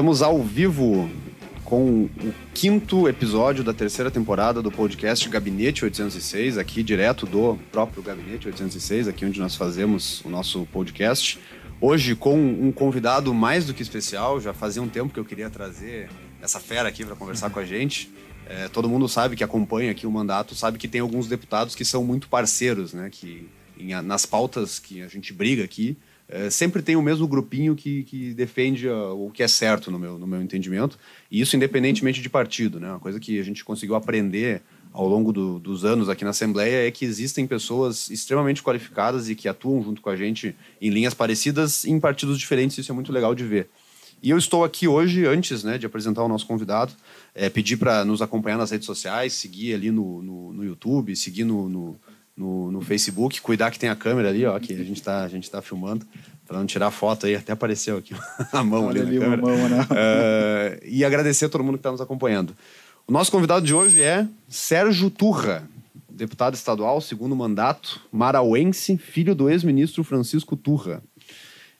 Estamos ao vivo com o quinto episódio da terceira temporada do podcast Gabinete 806, aqui direto do próprio Gabinete 806, aqui onde nós fazemos o nosso podcast. Hoje com um convidado mais do que especial, já fazia um tempo que eu queria trazer essa fera aqui para conversar com a gente. É, todo mundo sabe que acompanha aqui o mandato, sabe que tem alguns deputados que são muito parceiros, né? Que em, nas pautas que a gente briga aqui, é, sempre tem o mesmo grupinho que, que defende o que é certo no meu, no meu entendimento, e isso independentemente de partido. Né? Uma coisa que a gente conseguiu aprender ao longo do, dos anos aqui na Assembleia é que existem pessoas extremamente qualificadas e que atuam junto com a gente em linhas parecidas em partidos diferentes, isso é muito legal de ver. E eu estou aqui hoje, antes né, de apresentar o nosso convidado, é, pedir para nos acompanhar nas redes sociais, seguir ali no, no, no YouTube, seguir no, no no, no Facebook, cuidar que tem a câmera ali, ó, que a gente está tá filmando, para não tirar foto aí, até apareceu aqui a mão Olha ali, ali na. Mão, né? uh, e agradecer a todo mundo que está nos acompanhando. O nosso convidado de hoje é Sérgio Turra, deputado estadual, segundo mandato, marauense, filho do ex-ministro Francisco Turra.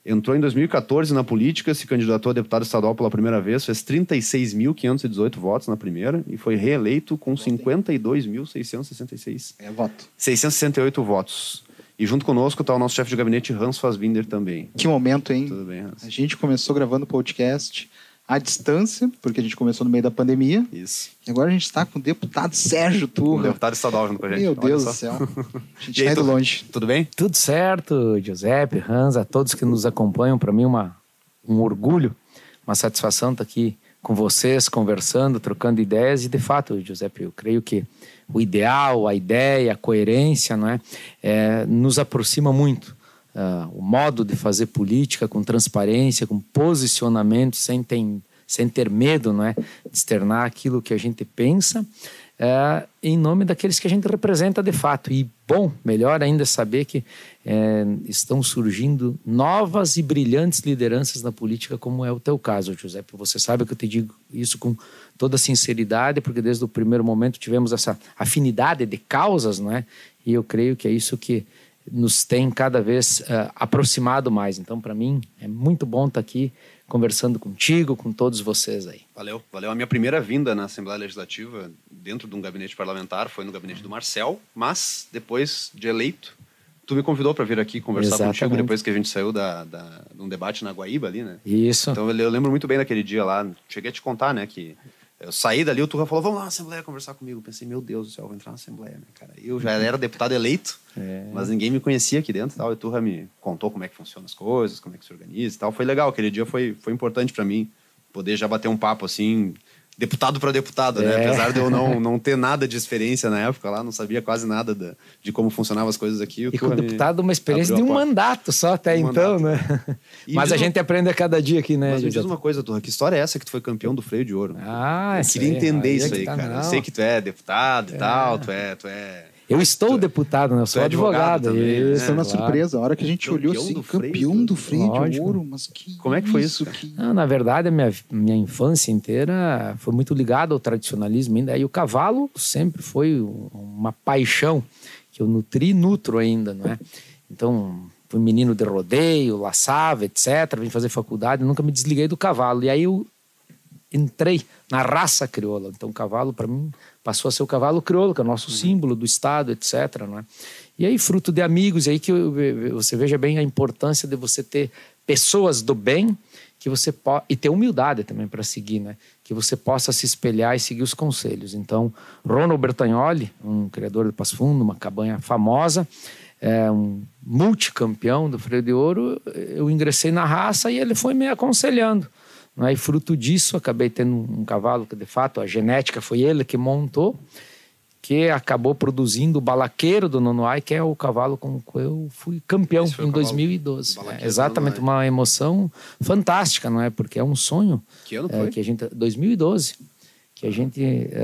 Entrou em 2014 na política, se candidatou a deputado estadual pela primeira vez, fez 36.518 votos na primeira e foi reeleito com 52.666. É voto. 668 votos. E junto conosco está o nosso chefe de gabinete, Hans Fassbinder, também. Que momento, hein? Tudo bem, Hans. A gente começou gravando podcast à distância, porque a gente começou no meio da pandemia. Isso. E agora a gente está com o deputado Sérgio Turra. O deputado estadual junto com a gente. Meu Deus do céu. A gente está indo longe. Tudo bem? Tudo certo, Giuseppe, Hans, a todos que nos acompanham. Para mim, uma, um orgulho, uma satisfação estar tá aqui com vocês, conversando, trocando ideias. E, de fato, Giuseppe, eu creio que o ideal, a ideia, a coerência, não é, é nos aproxima muito uh, o modo de fazer política com transparência, com posicionamento, sem ter, sem ter medo não é, de externar aquilo que a gente pensa, uh, em nome daqueles que a gente representa de fato. E, bom, melhor ainda saber que uh, estão surgindo novas e brilhantes lideranças na política, como é o teu caso, José. Você sabe que eu te digo isso com toda sinceridade, porque desde o primeiro momento tivemos essa afinidade de causas, não é? E eu creio que é isso que nos tem cada vez uh, aproximado mais. Então, para mim, é muito bom estar tá aqui conversando contigo, com todos vocês aí. Valeu, valeu. A minha primeira vinda na Assembleia Legislativa, dentro de um gabinete parlamentar, foi no gabinete do Marcel, mas depois de eleito, tu me convidou para vir aqui conversar Exatamente. contigo depois que a gente saiu da, da, de um debate na Guaíba ali, né? Isso. Então eu lembro muito bem daquele dia lá. Cheguei a te contar, né, que eu saí dali, o Turra falou, vamos lá na Assembleia conversar comigo. Pensei, meu Deus do céu, vou entrar na Assembleia, né, cara? Eu já era deputado eleito, é. mas ninguém me conhecia aqui dentro tal. E o Turra me contou como é que funcionam as coisas, como é que se organiza e tal. Foi legal, aquele dia foi, foi importante para mim poder já bater um papo assim, deputado para deputado, né? É. Apesar de eu não, não ter nada de experiência na época lá, não sabia quase nada de, de como funcionavam as coisas aqui. E com o deputado, uma experiência de um mandato só até um então, mandato. né? E mas a gente aprende a cada dia aqui, né? Mas me diz uma coisa, Turra, que história é essa que tu foi campeão do freio de ouro? Ah, Eu queria entender aí, isso aí, tá cara. Eu sei que tu é deputado e é. tal, tu é, tu é eu estou deputado, né? Eu sou advogado. advogado também, isso é uma claro. surpresa. A hora que a gente campeão olhou assim, do campeão do freio de ouro, mas que Como é que foi isso? Que... Não, na verdade, a minha, minha infância inteira foi muito ligada ao tradicionalismo ainda. E o cavalo sempre foi uma paixão que eu nutri e nutro ainda, não é? Então, fui menino de rodeio, laçava, etc. Vim fazer faculdade, nunca me desliguei do cavalo. E aí eu entrei na raça crioula. Então, o cavalo, para mim, passou a ser o cavalo crioulo, que é o nosso uhum. símbolo do Estado, etc. Não é? E aí, fruto de amigos, aí que você veja bem a importância de você ter pessoas do bem que você pode e ter humildade também para seguir, né? Que você possa se espelhar e seguir os conselhos. Então, Ronald Bertagnoli, um criador de Passo Fundo, uma cabanha famosa, é um multicampeão do freio de ouro, eu ingressei na raça e ele foi me aconselhando. Né? E fruto disso, acabei tendo um cavalo que, de fato, a genética foi ele que montou, que acabou produzindo o balaqueiro do Nonoai, que é o cavalo com o qual eu fui campeão em 2012. É, exatamente, uma emoção fantástica, não é? Porque é um sonho. Que ano foi? É, que a gente, 2012 que a gente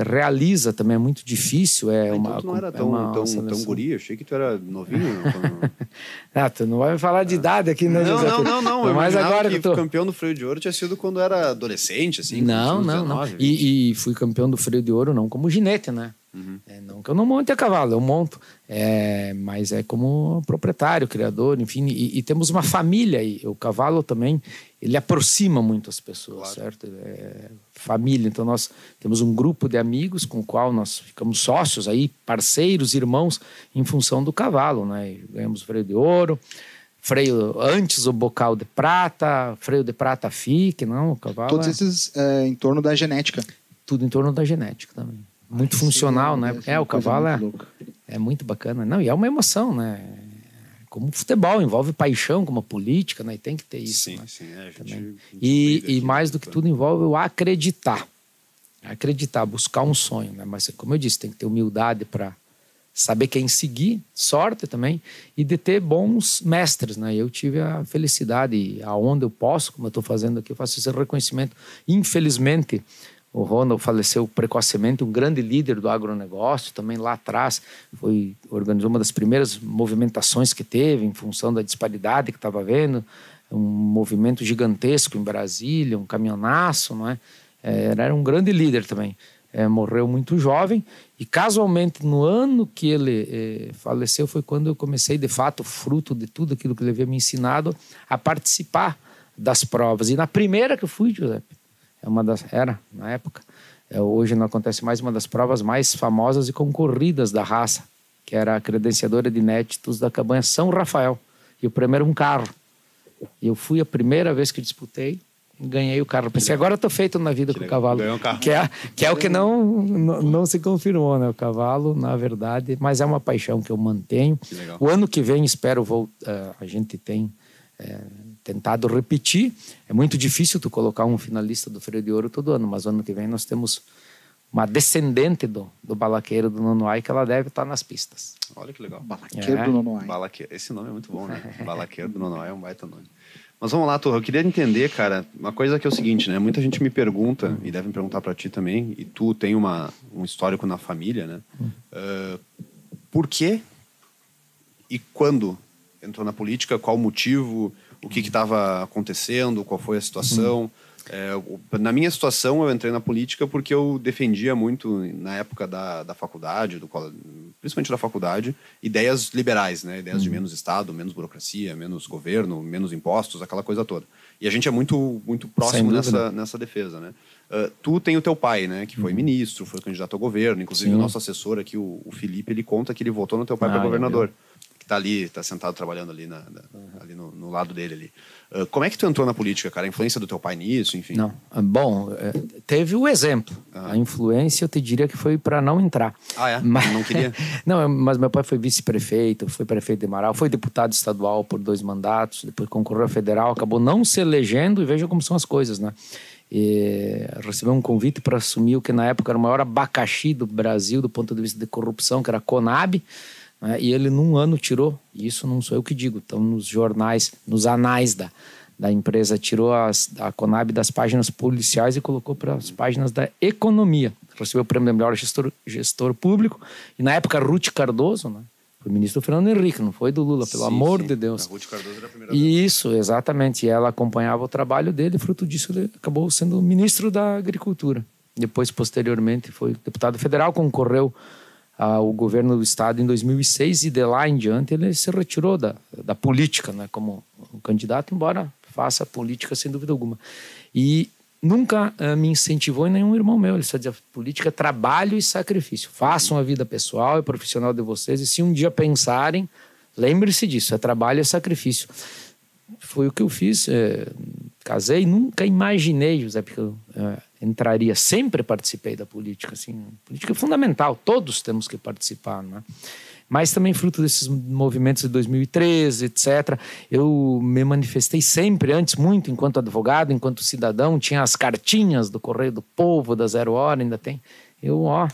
realiza também é muito difícil. É então uma, tu não era tão, é tão, tão guri, achei que tu era novinho. ah, tu não vai me falar de idade aqui, né, Não, não, não, não. Mas agora que, tô... campeão do freio de ouro tinha sido quando era adolescente, assim. Não, não, 19, não. E, e, fui campeão do freio de ouro não como ginete, né? É, não que eu não monte a cavalo, eu monto. É, mas é como proprietário, criador, enfim. E, e, temos uma família aí. O cavalo também, ele aproxima muito as pessoas, claro. certo? É família. Então nós temos um grupo de amigos com o qual nós ficamos sócios aí, parceiros, irmãos, em função do cavalo, né? E ganhamos freio de ouro freio antes o bocal de prata, freio de prata fique, não, o cavalo. Todos é... esses é, em torno da genética. Tudo em torno da genética também. Muito funcional, né? É, o cavalo é, é muito bacana. Não, e é uma emoção, né? Como futebol, envolve paixão, como a política, né? E tem que ter isso. Sim, né? sim. É, a gente, a gente e, e mais do que tudo envolve o acreditar. Acreditar, buscar um sonho, né? Mas como eu disse, tem que ter humildade para saber quem seguir, sorte também, e de ter bons mestres, né? Eu tive a felicidade, aonde eu posso, como eu estou fazendo aqui, eu faço esse reconhecimento. Infelizmente, o Ronald faleceu precocemente, um grande líder do agronegócio, também lá atrás foi organizou uma das primeiras movimentações que teve em função da disparidade que estava havendo, um movimento gigantesco em Brasília, um caminhonaço, não é? é era um grande líder também é, morreu muito jovem e casualmente no ano que ele é, faleceu foi quando eu comecei de fato fruto de tudo aquilo que ele havia me ensinado a participar das provas e na primeira que eu fui Giuseppe é uma das era na época é, hoje não acontece mais uma das provas mais famosas e concorridas da raça que era a credenciadora de inéditos da cabanha São Rafael e o primeiro um carro e eu fui a primeira vez que disputei ganhei o carro. Pensei, agora estou feito na vida que com o cavalo. Um carro. Que é, que é o que não, não, não, se confirmou, né? O cavalo, na verdade, mas é uma paixão que eu mantenho. O ano que vem, espero, vou, uh, a gente tem é, tentado repetir. É muito difícil tu colocar um finalista do Freio de Ouro todo ano, mas ano que vem nós temos uma descendente do, do balaqueiro do Nonoai que ela deve estar nas pistas. Olha que legal. Balaqueiro é. do Nonoai. Balaqueiro. Esse nome é muito bom, né? balaqueiro do Nonoai é um baita nome. Mas vamos lá, Torra. Eu queria entender, cara, uma coisa que é o seguinte, né? Muita gente me pergunta, e devem perguntar para ti também, e tu tem uma, um histórico na família, né? Uh, por que e quando entrou na política? Qual o motivo? O que estava acontecendo? Qual foi a situação? É, na minha situação, eu entrei na política porque eu defendia muito, na época da, da faculdade, do, principalmente da faculdade, ideias liberais, né? ideias uhum. de menos Estado, menos burocracia, menos governo, menos impostos, aquela coisa toda. E a gente é muito, muito próximo nessa, nessa defesa. Né? Uh, tu tem o teu pai, né, que foi uhum. ministro, foi candidato ao governo, inclusive Sim. o nosso assessor aqui, o, o, Felipe, ele conta que ele votou no teu pai ah, para governador está ali, está sentado trabalhando ali, na, na uhum. ali no, no, lado dele ali. Uh, como é que tu entrou na política, cara? A influência do teu pai nisso, enfim? Não, ah, bom, é, teve o exemplo. Uhum. A influência eu te diria que foi para não entrar. Ah, é? Mas, não queria? não, mas meu pai foi vice-prefeito, foi prefeito de Marau, foi deputado estadual por dois mandatos, depois concorreu a federal, acabou não se elegendo e veja como são as coisas, né? E recebeu um convite para assumir o que na época era o maior abacaxi do Brasil do ponto de vista de corrupção, que era a Conab. Né? E ele, num ano, tirou, isso não sou eu que digo, estão nos jornais, nos anais da, da empresa, tirou as, a Conab das páginas policiais e colocou para as páginas da economia. Recebeu o prêmio de melhor gestor, gestor público. E na época, Ruth Cardoso, né? Foi ministro Fernando Henrique, não foi do Lula, pelo sim, amor sim. de Deus. A Ruth Cardoso era a primeira Isso, exatamente. E ela acompanhava o trabalho dele, fruto disso, ele acabou sendo ministro da Agricultura. Depois, posteriormente, foi deputado federal, concorreu ao governo do estado em 2006 e de lá em diante ele se retirou da, da política, né, como um candidato, embora faça política sem dúvida alguma. E nunca uh, me incentivou em nenhum irmão meu. Ele só dizia: política é trabalho e sacrifício. Façam a vida pessoal e profissional de vocês e se um dia pensarem, lembre-se disso: é trabalho e sacrifício. Foi o que eu fiz. É, casei, nunca imaginei, José, porque é, entraria. Sempre participei da política, assim, política é fundamental, todos temos que participar, né? Mas também fruto desses movimentos de 2013, etc. Eu me manifestei sempre, antes muito, enquanto advogado, enquanto cidadão, tinha as cartinhas do Correio do Povo, da Zero Hora, ainda tem. Eu, ó,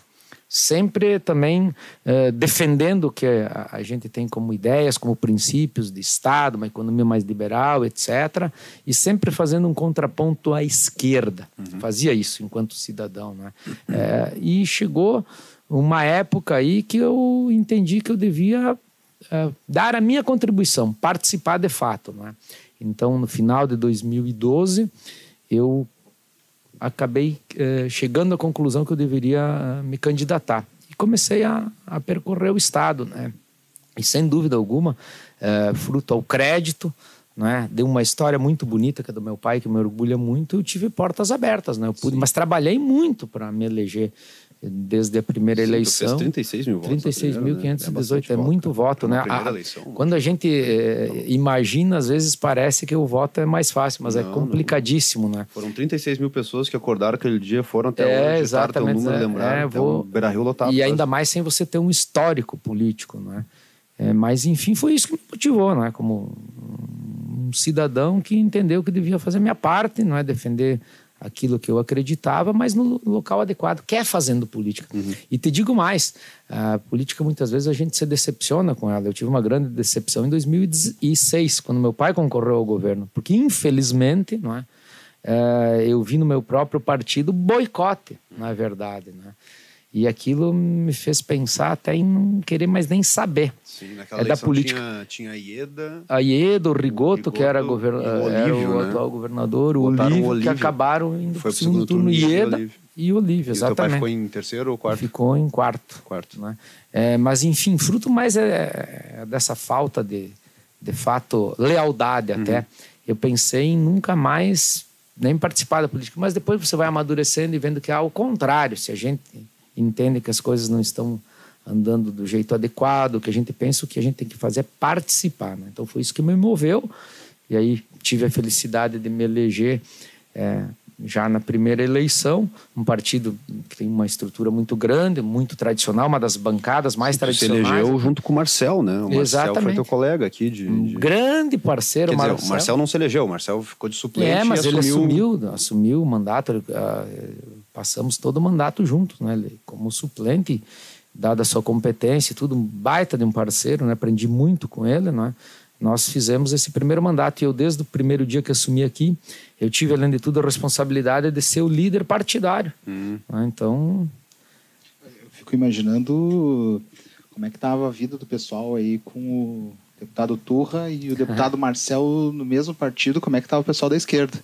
sempre também eh, defendendo o que a, a, gente tem como ideias, como princípios de Estado, uma economia mais liberal, etc. E sempre fazendo um contraponto à esquerda. Uhum. Fazia isso enquanto cidadão. Né? É, e chegou uma época aí que eu entendi que eu devia eh, dar a minha contribuição, participar de fato. Né? Então, no final de 2012, eu acabei eh, chegando à conclusão que eu deveria eh, me candidatar. e comecei a, a percorrer o estado, né? E sem dúvida alguma, é, fruto ao crédito, né? Deu uma história muito bonita que é do meu pai que me orgulha muito. Eu tive portas abertas, né? Eu pude, mas trabalhei muito para me eleger desde a primeira Sim, eleição. fez 36 mil votos. 36.518 né? é, muito cara. voto, né? primeira A- eleição. quando a gente eh, imagina, às vezes parece que o voto é mais fácil, mas é Não, não. complicadíssimo, né? Foram 36 mil pessoas que acordaram aquele dia, foram até É, teu exatamente, número, é, lembraram, é, vou- Beira-Rio lotado. E quase. ainda mais sem você ter um histórico político, né? É, mas enfim, foi isso que me motivou, né? Como um cidadão que entendeu que devia fazer a minha parte, não é defender aquilo que eu acreditava, mas no local adequado, que é fazendo política. E te digo mais, a política muitas vezes a gente se decepciona com ela. Eu tive uma grande decepção em 2006, quando meu pai concorreu ao governo, porque infelizmente, não é? Eh, eu vi no meu próprio partido boicote, na verdade, né? E aquilo me fez pensar até em não querer mais nem saber. Sim, é da política. Tinha, tinha a Ieda, A Iedo, o Rigoto, Rigoto que era, e governa- o era Olívio, o né? atual governador, o Botaram o Olívio, que Olívio. acabaram indo para o segundo turno. turno, Ieda e Ieda Olívio. e Olívio, e o teu pai exatamente. ficou em terceiro ou quarto? Ficou em quarto. Quarto. né? É, mas, enfim, fruto mais é, é dessa falta de, de fato, lealdade Uhum. até. Eu pensei em nunca mais nem participar da política, mas depois você vai amadurecendo e vendo que é ao contrário. Se a gente entende que as coisas não estão andando do jeito adequado, que a gente pensa, o que a gente tem que fazer é participar. né? Então foi isso que me moveu. E aí tive a felicidade de me eleger é, já na primeira eleição, um partido que tem uma estrutura muito grande, muito tradicional, uma das bancadas mais tradicionais. elegeu junto com o Marcel, né? O Marcel foi Exatamente. teu colega aqui de... Um de... grande parceiro, Quer dizer, Marcel. o Marcel não se elegeu, o Marcel ficou de suplente É, mas ele assumiu... assumiu, assumiu o mandato, ah, passamos todo o mandato juntos, né? Ele, como suplente, dada a sua competência e tudo, um baita de um parceiro, né? Aprendi muito com ele, né? Nós fizemos esse primeiro mandato e eu, desde o primeiro dia que assumi aqui, eu tive, além de tudo, a responsabilidade de ser o líder partidário. Hum. né? Então, Eu fico imaginando como é que estava a vida do pessoal aí com o deputado Turra e o deputado Marcel no mesmo partido, como é que estava o pessoal da esquerda?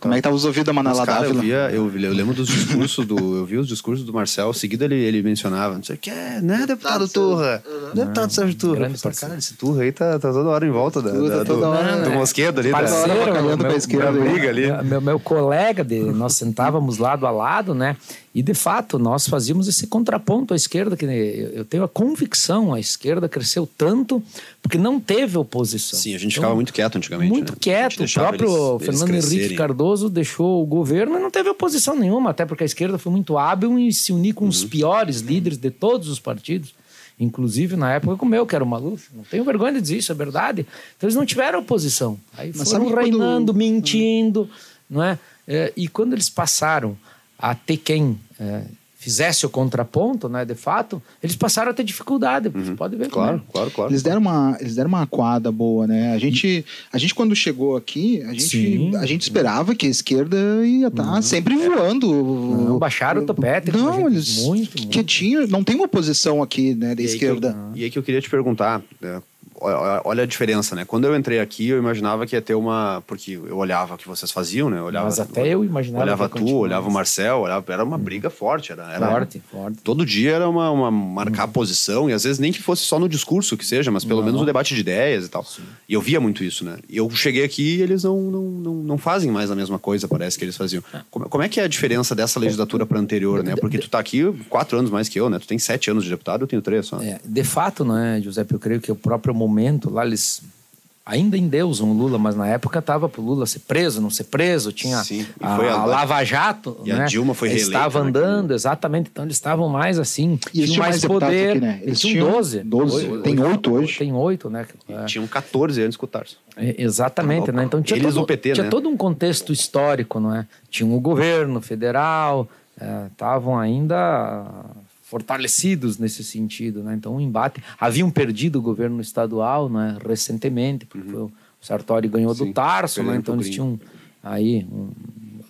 Como é que estavam os ouvidos da Mas, Manela cara, eu, Dávila? via, eu, eu lembro dos discursos do. Eu vi os discursos do Marcel. Seguida ele, ele mencionava, não sei o que, né, deputado Turra? Deputado Sérgio Turra. Grande Eu pensei, parceiro. cara, esse Turra aí tá, tá toda hora em volta da, Turra da- tá do, hora, do né? mosquedo ali. da- Parceiro, avacalhando meu- esquerda da briga ali. Meu, meu, meu colega, de, nós sentávamos lado a lado, né? E de fato nós fazíamos esse contraponto à esquerda, que eu, eu tenho a convicção, a esquerda cresceu tanto porque não teve oposição. Sim, a gente Então, ficava muito quieto antigamente. muito né? Quieto. O próprio eles- eles Fernando Henrique crescerem. Cardoso deixou o governo e não teve oposição nenhuma, até porque a esquerda foi muito hábil em se unir com os Uhum. piores líderes de todos os partidos. Inclusive na época com o meu, que era o Maluf. Não tenho vergonha de dizer isso, é verdade. Então eles não tiveram oposição. Aí Mas foram que quando- reinando, mentindo, não é? É, E quando eles passaram a ter quem é, fizesse o contraponto, né, de fato, eles passaram a ter dificuldade. Você pode ver como é. Claro, claro, claro. Eles deram uma, eles deram uma aquada boa, né? A gente, a gente quando chegou aqui, a gente, Sim. a gente esperava que a esquerda ia estar sempre voando. Não baixaram o topete, Não, gente eles muito, muito. quietinho, não tem uma oposição aqui, né, da E aí que eu- esquerda. e aí que eu queria te perguntar, né, olha, a diferença, né? Quando eu entrei aqui, eu imaginava que ia ter uma... Porque eu olhava o que vocês faziam, né? Eu olhava, Mas até eu imaginava Olhava que tu, olhava o. Marcel, olhava, era uma briga forte. Era, era Forte, forte. Todo dia era uma, uma marcar a posição, e às vezes nem que fosse só no discurso que seja, mas pelo Não. menos no debate de ideias e tal. E eu via muito isso, né? E eu cheguei aqui e eles não, não, não, não fazem mais a mesma coisa, parece que eles faziam. Como, como é que é a diferença dessa legislatura para anterior, né? Porque tu tá aqui quatro anos mais que eu, né? Tu tem sete anos de deputado, eu tenho três só. É, de fato, né, Giuseppe, eu creio que o próprio momento lá eles ainda endeusam o Lula, mas na época estava pro Lula ser preso, não ser preso, tinha Sim, e a, foi a- a Lava Jato, e a né? Dilma foi reeleita, estavam né, andando, exatamente, então eles estavam mais assim, E tinham mais poder, aqui, né? eles tinham 12. 12. Tem oito hoje. Tem oito, né? É. Tinham 14 anos com o Tarso. É, Exatamente, né? Então tinha, Eles todo, do PT, tinha né? todo um contexto histórico, não é? Tinha o governo federal, estavam ainda fortalecidos nesse sentido, né? Então o embate haviam perdido o governo estadual, né? Recentemente, porque o Sartori ganhou Uhum. Sim, do Tarso, né? Então eles tinham aí um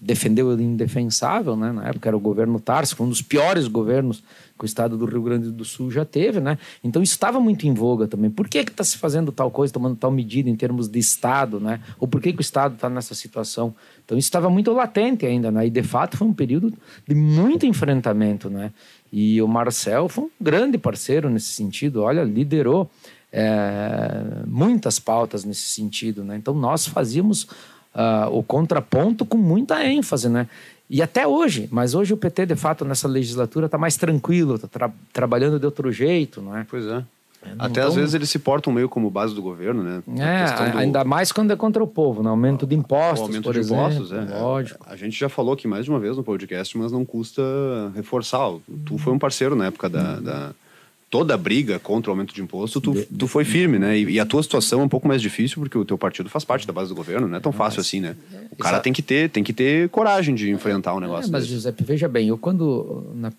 defendeu o indefensável, né? Na época era o governo Tarso, um dos piores governos que o estado do Rio Grande do Sul já teve, né? Então estava muito em voga também. Por que está se fazendo tal coisa, tomando tal medida em termos de estado, né? Ou por que, que o estado está nessa situação? Então isso estava muito latente ainda, né? E de fato foi um período de muito enfrentamento, né? E o Marcel foi um grande parceiro nesse sentido. Olha, liderou é, muitas pautas nesse sentido, né? Então nós fazíamos uh, o contraponto com muita ênfase, né? E até hoje, mas hoje o PT, de fato, nessa legislatura está mais tranquilo, está tra trabalhando de outro jeito, não é? Pois é. é Até às vezes eles se portam meio como base do governo, né? É, do... ainda mais quando é contra o povo, no né? aumento de impostos, o aumento por de exemplo, impostos, é, Lógico. A gente já falou aqui mais de uma vez no podcast, mas não custa reforçar. Tu foi um parceiro na época da, da toda a briga contra o aumento de imposto, tu, tu foi firme, né? E, e, a tua situação é um pouco mais difícil porque o teu partido faz parte da base do governo, não é tão fácil assim, né? O cara tem que ter, tem que ter coragem de enfrentar um negócio. É, mas desse. Giuseppe, veja bem, eu quando na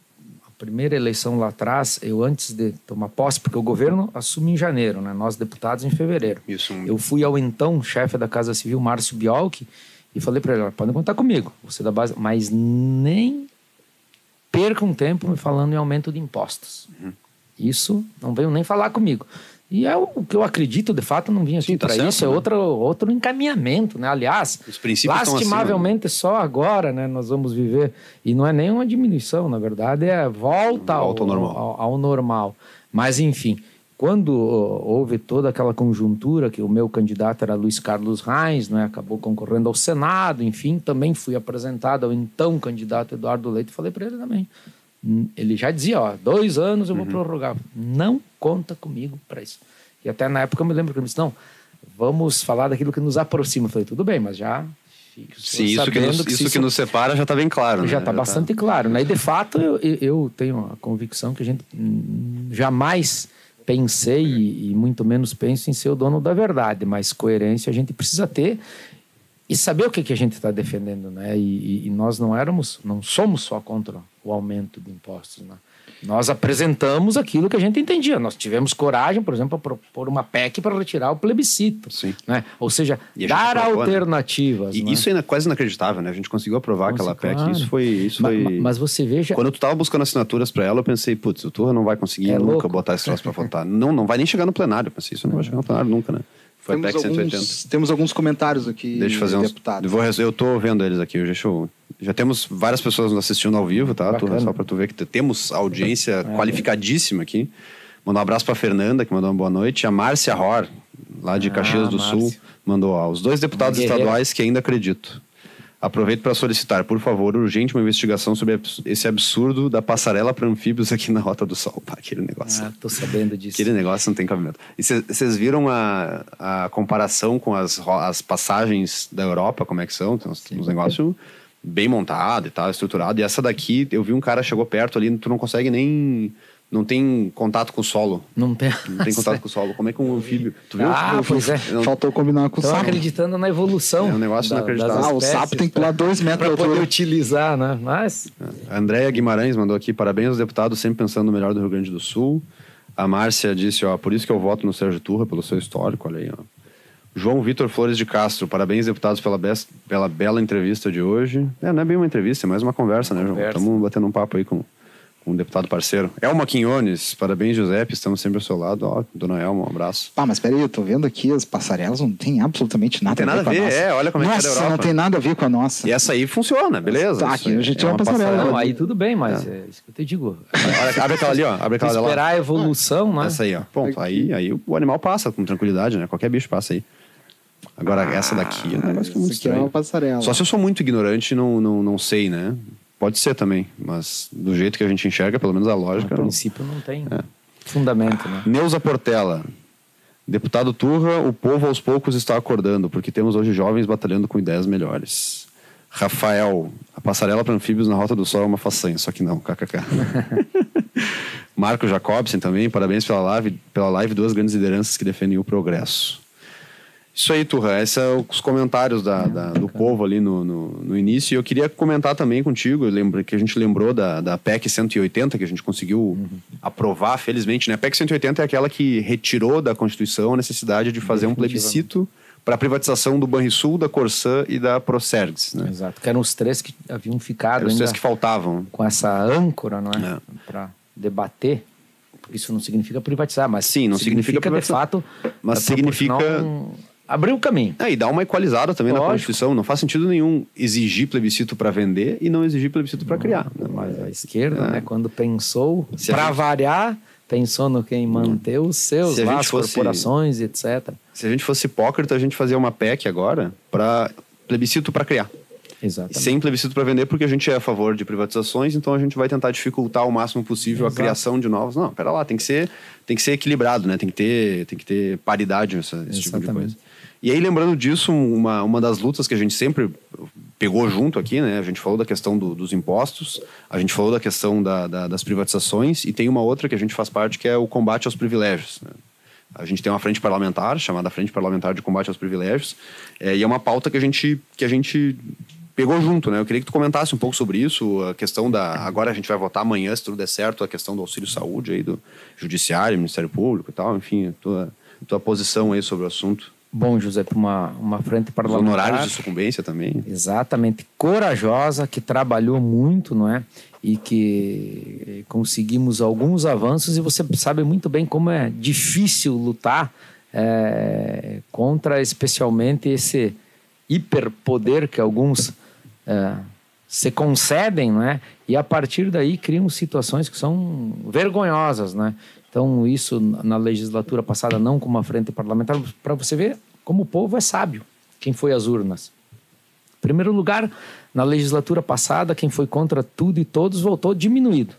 primeira eleição lá atrás, eu antes de tomar posse, porque o governo assume em janeiro, né? Nós deputados em fevereiro. Isso. Eu fui ao então chefe da Casa Civil, Márcio Bialchi, e falei para ele: pode contar comigo, você da base, mas nem perca um tempo me falando em aumento de impostos. Uhum. Isso não veio nem falar comigo. E é o que eu acredito, de fato, não vinha aqui tá para isso, é né? outro, outro encaminhamento, né? Aliás, lastimavelmente assim, né? só agora, né, nós vamos viver, e não é nem uma diminuição, na verdade, é volta, volta ao, ao, normal. Ao, ao, normal. Mas, enfim, quando houve toda aquela conjuntura, que o meu candidato era Luiz Carlos Reis, né, acabou concorrendo ao Senado, enfim, também fui apresentado ao então candidato Eduardo Leite, falei para ele também, ele já dizia, ó, dois anos eu vou uhum. prorrogar. Não conta comigo para isso. E até na época eu me lembro que ele disse, não, vamos falar daquilo que nos aproxima. Eu falei, tudo bem, mas já Sim, isso, que nos, que isso, que nos separa já está bem claro. Já está né? bastante tá... claro. Né? E de fato, eu, eu tenho a convicção que a gente jamais pensei e, e, muito menos penso em ser o dono da verdade, mas coerência a gente precisa ter e saber o que, que a gente está defendendo, né? E, e, nós não éramos, não somos só contra o aumento de impostos, né? Nós apresentamos aquilo que a gente entendia. Nós tivemos coragem, por exemplo, para propor uma PEC para retirar o plebiscito. Sim. Né? Ou seja, dar né? alternativas. Né? E isso é quase inacreditável, né? A gente conseguiu aprovar aquela PEC. Claro. Isso foi. Isso mas, foi... mas você veja. Quando tu estava buscando assinaturas para ela, eu pensei, putz, o Turra não vai conseguir é nunca louco. botar esse troço para votar. Não, não vai nem chegar no plenário. Eu pensei, isso não vai chegar no plenário nunca, né? Foi temos PEC 180. Alguns, temos alguns comentários aqui, Deixa eu fazer uns, deputado. Vou, eu estou vendo eles aqui. Deixa eu, já temos várias pessoas nos assistindo ao vivo, tá? Tu, só para tu ver que temos audiência é, qualificadíssima aqui. Mandar um abraço para Fernanda, que mandou uma boa noite. A Márcia Ror, lá de ah, Caxias do Márcia. Sul, mandou ó, os dois deputados estaduais que ainda acredito. Aproveito para solicitar, por favor, urgente uma investigação sobre esse absurdo da passarela para anfíbios aqui na Rota do Sol. Pá, aquele negócio. Ah, tô sabendo disso. Aquele negócio não tem cabimento. E vocês viram a, a comparação com as, as passagens da Europa, como é que são? Tem uns, uns negócios bem montados e tal, estruturado. E essa daqui, eu vi um cara chegou perto ali, tu não consegue nem não tem contato com o solo. Não tem. Não tem contato com o solo. Como é que um anfíbio. Tu viu? Ah, pois é. Não... Faltou combinar com o sapo. acreditando na evolução. É um negócio da, inacreditável. Ah, o sapo tem que pular dois metros para poder utilizar, né? Mas. A Andréia Guimarães mandou aqui: parabéns aos deputados, sempre pensando no melhor do Rio Grande do Sul. A Márcia disse: ó, por isso que eu voto no Sérgio Turra, pelo seu histórico, olha aí, ó. João Vitor Flores de Castro, parabéns, deputados, pela, be pela bela entrevista de hoje. É, não é bem uma entrevista, é mais uma conversa, né, João? Estamos batendo um papo aí com um deputado parceiro. Elma Quinhones, parabéns, Giuseppe, estamos sempre ao seu lado. Ó, dona Elma, um abraço. Ah, mas peraí, eu tô vendo aqui as passarelas, não tem absolutamente nada, não tem nada a ver, com a nossa. É, olha como nossa, é que é da Europa. não tem nada a ver com a nossa. E essa aí funciona, beleza? Tá, aqui a gente é uma, passarela. passarela. Não, aí tudo bem, mas é. é isso que eu te digo. Olha, abre aquela ali, ó. Abre aquela Esperar lá. a evolução, né? Essa aí, ó. Ponto. Aí, aí o animal passa com tranquilidade, né? Qualquer bicho passa aí. Agora, ah, essa daqui é um negócio que é muito estranho. É uma passarela. Só se eu sou muito ignorante não, não, não sei, né? Pode ser também, mas do jeito que a gente enxerga, pelo menos a lógica. A princípio não, não tem é. fundamento, né? Neuza Portela. Deputado Turra, o povo aos poucos está acordando, porque temos hoje jovens batalhando com ideias melhores. Rafael, a passarela para anfíbios na Rota do Sol é uma façanha, só que não, kkk. Marco Jacobsen também, parabéns pela live, pela live, duas grandes lideranças que defendem o progresso. Isso aí, Turra. Esses são os comentários da, da, do povo ali no, no, no, início. E eu queria comentar também contigo, lembro que a gente lembrou da, da PEC 180, que a gente conseguiu uhum. aprovar, felizmente. Né? A PEC 180 é aquela que retirou da Constituição a necessidade de fazer um plebiscito para a privatização do Banrisul, da Corsã e da Procergs. Né? Exato, que eram os três que haviam ficado Eram os ainda três que faltavam. com essa âncora, não é? É. Para debater. Isso não significa privatizar, mas Sim, não significa de privatizar. fato Mas é, significa- abrir o caminho. É, e dá uma equalizada também na Lógico. Constituição. Não faz sentido nenhum exigir plebiscito para vender e não exigir plebiscito para criar. né? Mas a esquerda, É. né, quando pensou, para gente- variar, pensou no quem manter os seus, Se lá, as fosse- corporações, etc. Se a gente fosse hipócrita, a gente fazia uma PEC agora para plebiscito para criar. Exatamente. Sem plebiscito para vender, porque a gente é a favor de privatizações, então a gente vai tentar dificultar o máximo possível Exato. a criação de novos. Não, pera lá, tem que ser, tem que ser equilibrado, né? Tem que ter, tem que ter paridade nessa, esse tipo de Exatamente. coisa. E aí, lembrando disso, uma, uma das lutas que a gente sempre pegou junto aqui, né? A gente falou da questão do- dos impostos, a gente falou da questão da- da- das privatizações, e tem uma outra que a gente faz parte, que é o combate aos privilégios. né? A gente tem uma frente parlamentar, chamada Frente Parlamentar de Combate aos Privilégios, é, e é uma pauta que a gente, que a gente pegou junto, né? Eu queria que tu comentasse um pouco sobre isso, a questão da... Agora a gente vai votar amanhã, se tudo der certo, a questão do auxílio saúde aí, do Judiciário, Ministério Público e tal, enfim, a tua, tua posição aí sobre o assunto. Bom, José, para uma, uma frente Os parlamentar... honorários de sucumbência também. Exatamente, corajosa, que trabalhou muito, não é? E que conseguimos alguns avanços, e você sabe muito bem como é difícil lutar é, contra, especialmente, esse hiperpoder que alguns é, se concedem, não é? E a partir daí criam situações que são vergonhosas, né? Então, isso na legislatura passada, não como uma frente parlamentar, para você ver como o povo é sábio, quem foi às urnas. Em primeiro lugar, na legislatura passada, quem foi contra tudo e todos voltou diminuído.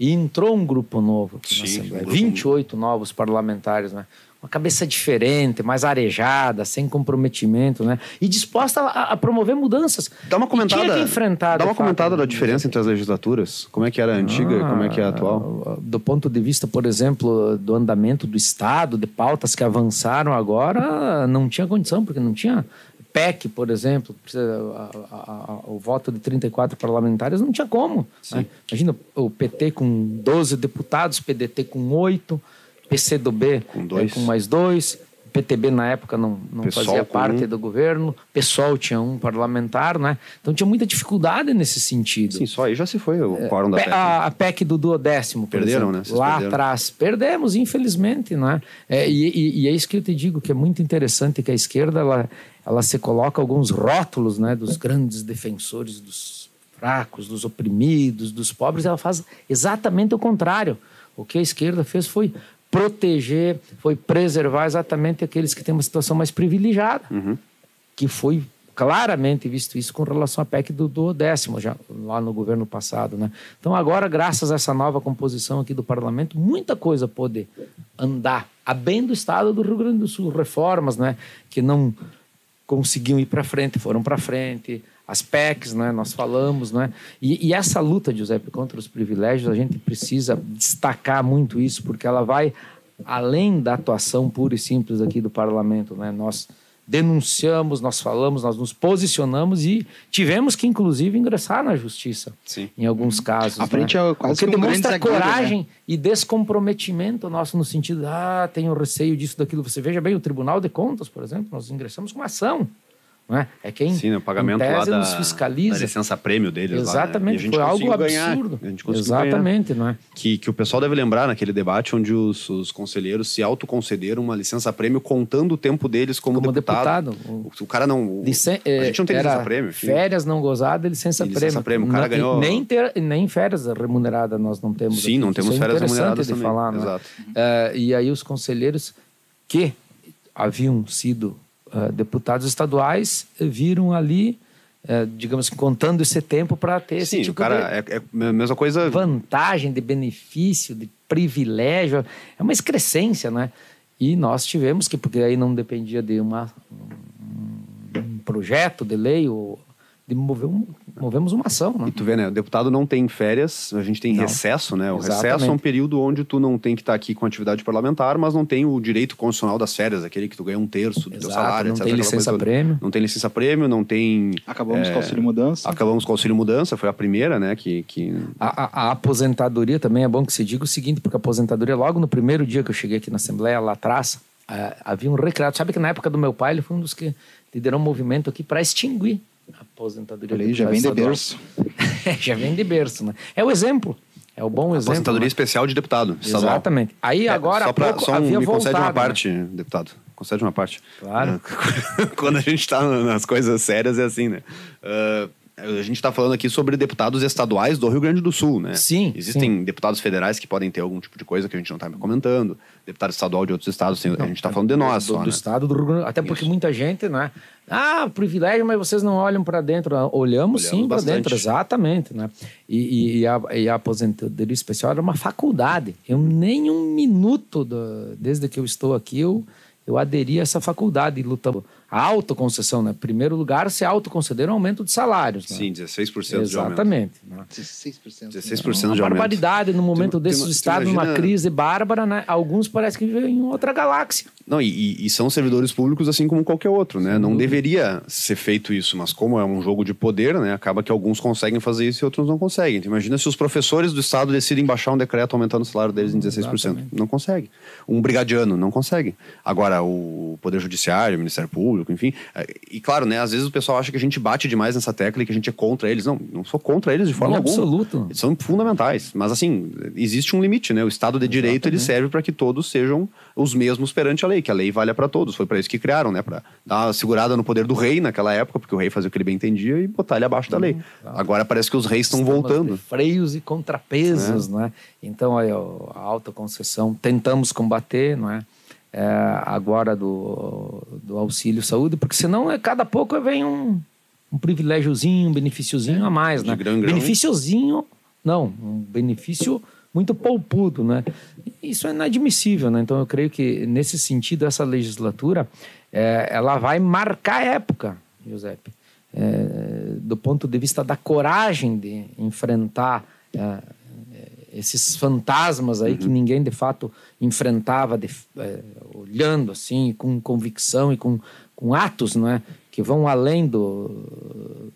E entrou um grupo novo aqui na Sim, Assembleia. um grupo- 28 novos parlamentares, né? Uma cabeça diferente, mais arejada, sem comprometimento, né? E disposta a, a promover mudanças. Dá uma E comentada. tinha que enfrentar, Dá uma fato, comentada da né? diferença entre as legislaturas. Como é que era a antiga e como é que é a atual? Ah, Do ponto de vista, por exemplo, do andamento do Estado, de pautas que avançaram agora, não tinha condição, porque não tinha PEC, por exemplo, a- a- a- o voto de 34 parlamentares não tinha como. né? Imagina o PT com 12 deputados, PDT com 8, PCdoB Com dois. eh, com mais dois. PTB na época não, não fazia parte um. do governo, PSOL tinha um parlamentar, né? Então tinha muita dificuldade nesse sentido. Sim, só aí já se foi o quórum da Pe- PEC. A, a PEC do duodécimo, por Perderam, exemplo, né? Vocês lá perderam. atrás. Perdemos, infelizmente, não é? É, e, e- e é isso que eu te digo, que é muito interessante que a esquerda, ela, ela se coloca alguns rótulos, né? Dos grandes defensores dos fracos, dos oprimidos, dos pobres. Ela faz exatamente o contrário. O que a esquerda fez foi proteger, foi preservar exatamente aqueles que têm uma situação mais privilegiada Uhum. que foi claramente visto isso com relação à PEC do, do décimo, já lá no governo passado. Né? Então, agora, graças a essa nova composição aqui do parlamento, muita coisa pode andar a bem do estado do Rio Grande do Sul. Reformas né, que não conseguiam ir para frente, foram para frente. As PECs, né, nós falamos, né? E, e essa luta, Giuseppe, contra os privilégios, a gente precisa destacar muito isso, porque ela vai além da atuação pura e simples aqui do parlamento, né? Nós denunciamos, nós falamos, nós nos posicionamos e tivemos que, inclusive, ingressar na justiça Sim. em alguns casos. A frente né? é quase o que um demonstra coragem e descomprometimento nosso no sentido, ah, tenho receio disso, daquilo. Você veja bem, o Tribunal de Contas, por exemplo, nós ingressamos com ação. Não é? é quem, Sim, né, o pagamento em lá tese, da, nos fiscaliza. da licença prêmio deles Exatamente, lá, né? A gente foi algo ganhar, absurdo. conseguiu ganhar. Exatamente, não é? Que, que o pessoal deve lembrar naquele debate onde os, os conselheiros se autoconcederam uma licença prêmio contando o tempo deles como, Como deputado. deputado. O, o cara não. o- Licen- a gente não tem licença prêmio. Férias não gozadas e licença E licença prêmio. prêmio, o cara Não- ganhou- Nem, ter, nem férias remuneradas nós não temos. Sim, aqui. não Isso temos é férias interessante remuneradas de também, falar, né? exato. Eh, e aí os conselheiros que haviam sido eh, deputados estaduais viram ali, eh, digamos que contando esse tempo para ter esse Sim, tipo o cara de é, é a mesma coisa. vantagem, de benefício, de privilégio. É uma excrescência, né? E nós tivemos que, porque aí não dependia de uma, um, um projeto de lei ou de mover um, movemos uma ação, né? E tu vê, né? O deputado não tem férias, a gente tem Não. recesso, né? O Exatamente. recesso é um período onde tu não tem que estar aqui com atividade parlamentar, mas não tem o direito constitucional das férias, aquele que tu ganha um terço do teu Exato, salário, não etc. tem licença prêmio. Não tem licença prêmio, não tem. Acabamos é, com o auxílio mudança. Acabamos com o auxílio mudança, foi a primeira, né? Que, que... A, a- a aposentadoria também é bom que se diga o seguinte, porque a aposentadoria, logo no primeiro dia que eu cheguei aqui na Assembleia, lá atrás, ah, havia um recreado. Sabe que na época do meu pai, ele foi um dos que liderou um movimento aqui para extinguir aposentadoria. Olha aí, já vem de berço. já vem de berço, né? É o exemplo. É o bom exemplo. Aposentadoria né? especial de deputado estadual. Exatamente. Aí É, agora só pra, pouco só um, havia me concede voltado, uma né? parte, deputado. Concede uma parte. Claro. É, Quando a gente está nas coisas sérias é assim, né? Ah, a gente está falando aqui sobre deputados estaduais do Rio Grande do Sul, né? Sim, Existem deputados federais que podem ter algum tipo de coisa que a gente não está comentando. Deputado estadual de outros estados, tem- a gente está falando de nós do, só, do né? estado do Rio Grande Até porque muita gente, né? Ah, privilégio, mas vocês não olham para dentro. Olhamos, Olhamos sim para dentro, exatamente, né? E, e- e a, e a aposentadoria especial era uma faculdade. Eu nem um minuto, do- desde que eu estou aqui, eu, eu aderi a essa faculdade lutando. A autoconcessão, né? Em primeiro lugar, se autoconceder um aumento de salários. né? Sim, 16% de aumento. Exatamente. né? 16%. 16% Uma de aumento. barbaridade no momento Tu- tu- desses tu estados, numa imagina- crise bárbara, né? Alguns parecem que vivem em outra galáxia. Não, e- e, são servidores públicos assim como qualquer outro, né? Não deveria ser feito isso, mas como é um jogo de poder, né? Acaba que alguns conseguem fazer isso e outros não conseguem. Então, imagina se os professores do Estado decidem baixar um decreto aumentando o salário deles em 16%. Exatamente. Não consegue. Um brigadiano não consegue. Agora, o Poder Judiciário, o Ministério Público, enfim. é, E claro, né? Às vezes o pessoal acha que a gente bate demais nessa tecla e que a gente é contra eles. Não, não sou contra eles de forma Em alguma. absoluto. Eles são fundamentais. Mas, assim, existe um limite, né? O Estado de Direito ele serve para que todos sejam os mesmos perante a lei, que a lei valha para todos. Foi para isso que criaram, né? Para dar uma segurada no poder do rei naquela época, porque o rei fazia o que ele bem entendia e botar ele abaixo da lei. Agora parece que os reis estão voltando. freios e contrapesos, é? Então, aí, ó, a autoconcessão, tentamos combater, não é? É, agora do, do auxílio saúde, porque senão é, cada pouco vem um, um privilégiozinho, um benefíciozinho a mais, né? grão grão. Benefíciozinho, não, um benefício muito poupudo, né? Isso é inadmissível, né? Então eu creio que nesse sentido essa legislatura é, ela vai marcar a época, Giuseppe, é, do ponto de vista da coragem de enfrentar é, esses fantasmas aí que Uhum. ninguém de fato enfrentava de- é, olhando assim com convicção e com, com atos não é que vão além do,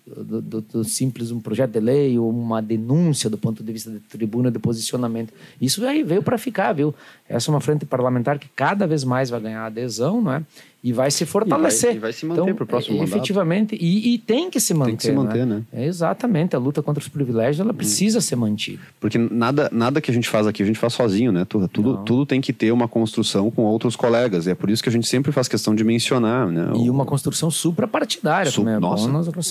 do, do- do simples um projeto de lei ou uma denúncia do ponto de vista de tribuna de posicionamento. Isso aí veio para ficar viu? Essa é uma frente parlamentar que cada vez mais vai ganhar adesão não é e vai se fortalecer e vai se manter então, pro próximo é, mandato. efetivamente e, e tem que se manter Tem que se não é? manter, né? É, exatamente a luta contra os privilégios ela precisa ser mantida Porque nada, nada que a gente faz aqui, a gente faz sozinho, né? Tudo, tudo, tudo tem que ter uma construção com outros colegas. E é por isso que a gente sempre faz questão de mencionar, né? E O- uma construção suprapartidária Su- também. É Nossa,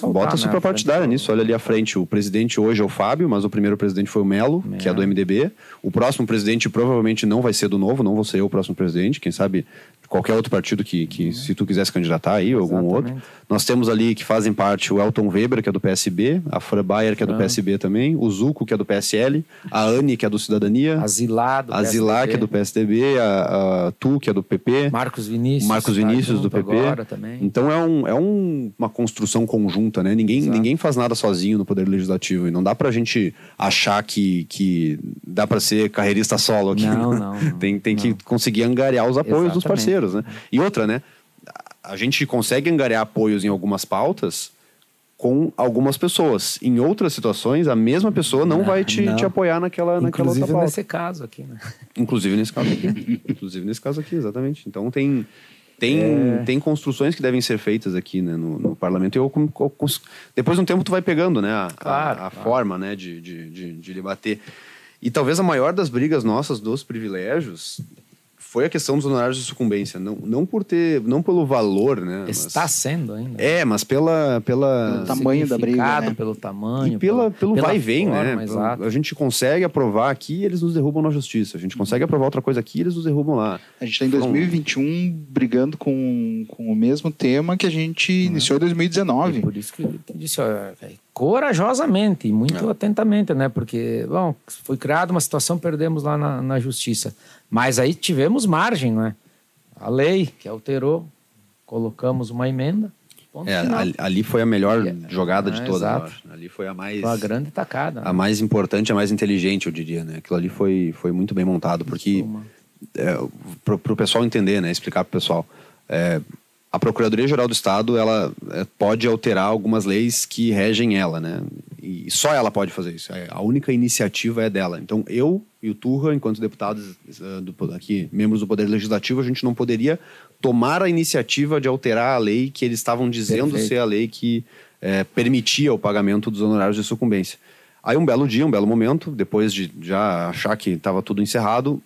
bota né? suprapartidária nisso. Olha ali à frente, o presidente hoje é o Fábio, mas o primeiro presidente foi o Melo, que é do MDB. O próximo presidente provavelmente não vai ser do Novo, não vou ser eu o próximo presidente. Quem sabe qualquer outro partido que, que se tu quisesse candidatar aí, ou algum Exatamente. outro. Nós temos ali que fazem parte o Elton Weber, que é do PSB, a Fran Bayer, que é do. PSB também, o Zuco, que é do PSL, a Anne, que é do Cidadania, Asilado. a Zilá, que é do PSDB, a, a Tu, que é do PP. Marcos Vinícius. Marcos tá Vinícius do PP. Então é, um, é um- uma construção conjunta, né? Ninguém, Exato. ninguém faz nada sozinho no Poder Legislativo. E não dá pra gente achar que, que dá pra ser carreirista solo aqui. Não, não, não. tem tem que conseguir angariar os apoios dos Exatamente. Parceiros, né? E outra, né? A gente consegue angariar apoios em algumas pautas com algumas pessoas. Em outras situações, a mesma pessoa não, Não, vai te, não. te apoiar naquela, naquela outra Inclusive pauta. nesse caso aqui, né? Inclusive nesse caso aqui. Inclusive nesse caso aqui, exatamente. Então tem, tem, É. tem construções que devem ser feitas aqui né, no, no parlamento. E eu, com- com- depois de um tempo tu vai pegando né, a, a- Claro, a claro. forma né, de, de, de, de lhe bater. E talvez a maior das brigas nossas dos privilégios foi a questão dos honorários de sucumbência. Não, não por ter, não pelo valor, né? mas- Está sendo ainda. É, mas pela, pela, Pelo tamanho da briga, né? pelo tamanho. e pela, pelo pela vai e vem, forma, né? Exato. A gente consegue aprovar aqui e eles nos derrubam na justiça. A gente consegue aprovar outra coisa aqui e eles nos derrubam lá. A gente está em Foram- 2021 brigando com, com o mesmo tema que a gente iniciou em 2019. E por isso que, que disse, ó, é, corajosamente e muito É. atentamente, né? Porque, bom, foi criada uma situação, perdemos lá na, na justiça. Mas aí tivemos margem, né? A lei que alterou, colocamos uma emenda. É, ali, foi a melhor É, jogada de é, todas, eu acho. Ali foi a mais, Foi uma grande tacada. né? a mais importante, a mais inteligente, eu diria, né? Aquilo ali foi, foi muito bem montado, porque Uma- é, pro pessoal entender, né? Explicar pro pessoal. É, a Procuradoria-Geral do Estado, ela é, pode alterar algumas leis que regem ela, né? E só ela pode fazer isso. É, A única iniciativa é dela. Então, eu e o Turra, enquanto deputados eh, aqui, membros do Poder Legislativo, a gente não poderia tomar a iniciativa de alterar a lei que eles estavam dizendo Perfeito. ser a lei que eh, permitia o pagamento dos honorários de sucumbência. Aí, um belo dia, um belo momento, depois de já achar que estava tudo encerrado,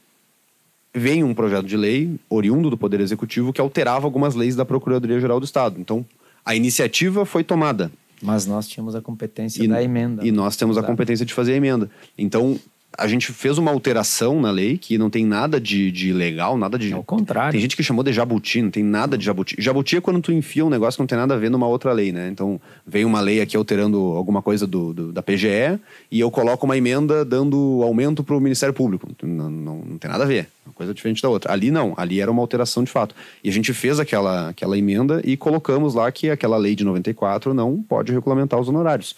vem um projeto de lei oriundo do Poder Executivo que alterava algumas leis da Procuradoria-Geral do Estado. Então, a iniciativa foi tomada. Mas nós tínhamos a competência E, da emenda. e nós temos a competência de fazer a emenda. Então, a gente fez uma alteração na lei que não tem nada de, de legal, nada de. Ao contrário. Tem gente que chamou de jabuti, não tem nada de jabuti. Jabuti é quando tu enfia um negócio que não tem nada a ver numa outra lei, né? Então, vem uma lei aqui alterando alguma coisa do, do- da PGE e eu coloco uma emenda dando aumento para o Ministério Público. Não, não, não tem nada a ver. Uma coisa diferente da outra. Ali não, ali era uma alteração de fato. E a gente fez aquela, aquela emenda e colocamos lá que aquela lei de 94 não pode regulamentar os honorários.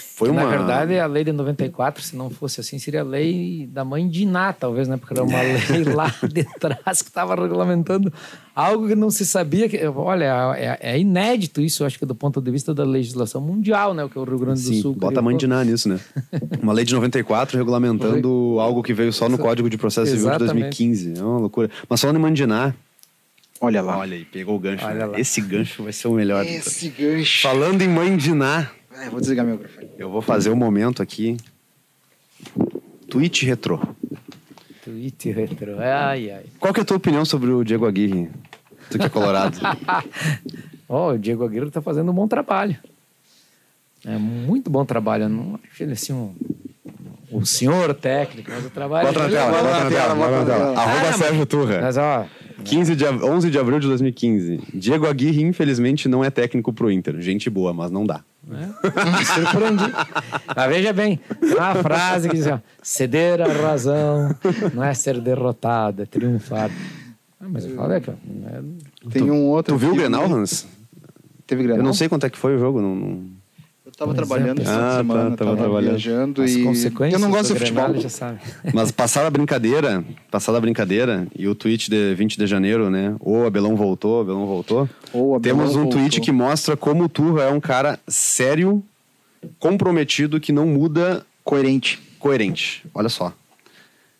Foi Que, uma. Na verdade, a lei de 94, se não fosse assim, seria a lei da mãe de Iná, talvez, né? Porque era uma lei lá de trás que estava regulamentando algo que não se sabia. Que, olha, é, é inédito isso, eu acho que do ponto de vista da legislação mundial, né? O que o Rio Grande do Sim, Sul. bota a criou. mãe de Ná nisso, né? Uma lei de 94 regulamentando algo que veio só no Código de Processo Civil de Exatamente. 2015. É uma loucura. Mas falando em Mandiná, Olha lá. olha aí, pegou o gancho. Olha né? lá. Esse gancho vai ser o melhor. Esse gancho. Falando em Mandiná, Ah, eu vou desligar meu microfone. eu vou fazer um momento aqui. Tweet retrô. Tweet retro. Ai, ai. Qual que é a tua opinião sobre o Diego Aguirre? Tu que é colorado. Ó, o Diego Aguirre está fazendo um bom trabalho. É muito bom trabalho. Eu não acho ele assim um, um senhor técnico, mas o trabalho Bota na é tela, bota na tela, bota na tela. Ah, Arroba mas- Sérgio Turra. Mas ó, 15 de, av- 11 de abril de 2015. Diego Aguirre, infelizmente, não é técnico pro Inter. Gente boa, mas não dá. Né? Me surpreendi. Mas veja bem, uma frase que diz: ó, ceder à razão não é ser derrotado, é triunfar. Ah, mas eu falo é que é- Tem um outro. Tu viu o Grenal, né? Hans? Teve Grenal? Eu não sei quanto é que foi o jogo. Não, não- Eu tava Por trabalhando fim de Ah, semana, tá, tava tava trabalhando. viajando as e consequências eu não gosto de futebol. Já sabe. Mas passada a brincadeira, passada a brincadeira, e o tweet de 20 de janeiro, né? O Abelão voltou, Abelão voltou. Ou Abelão Temos um voltou. tweet que mostra como o Turra é um cara sério, comprometido, que não muda, Coerente. coerente. Olha só.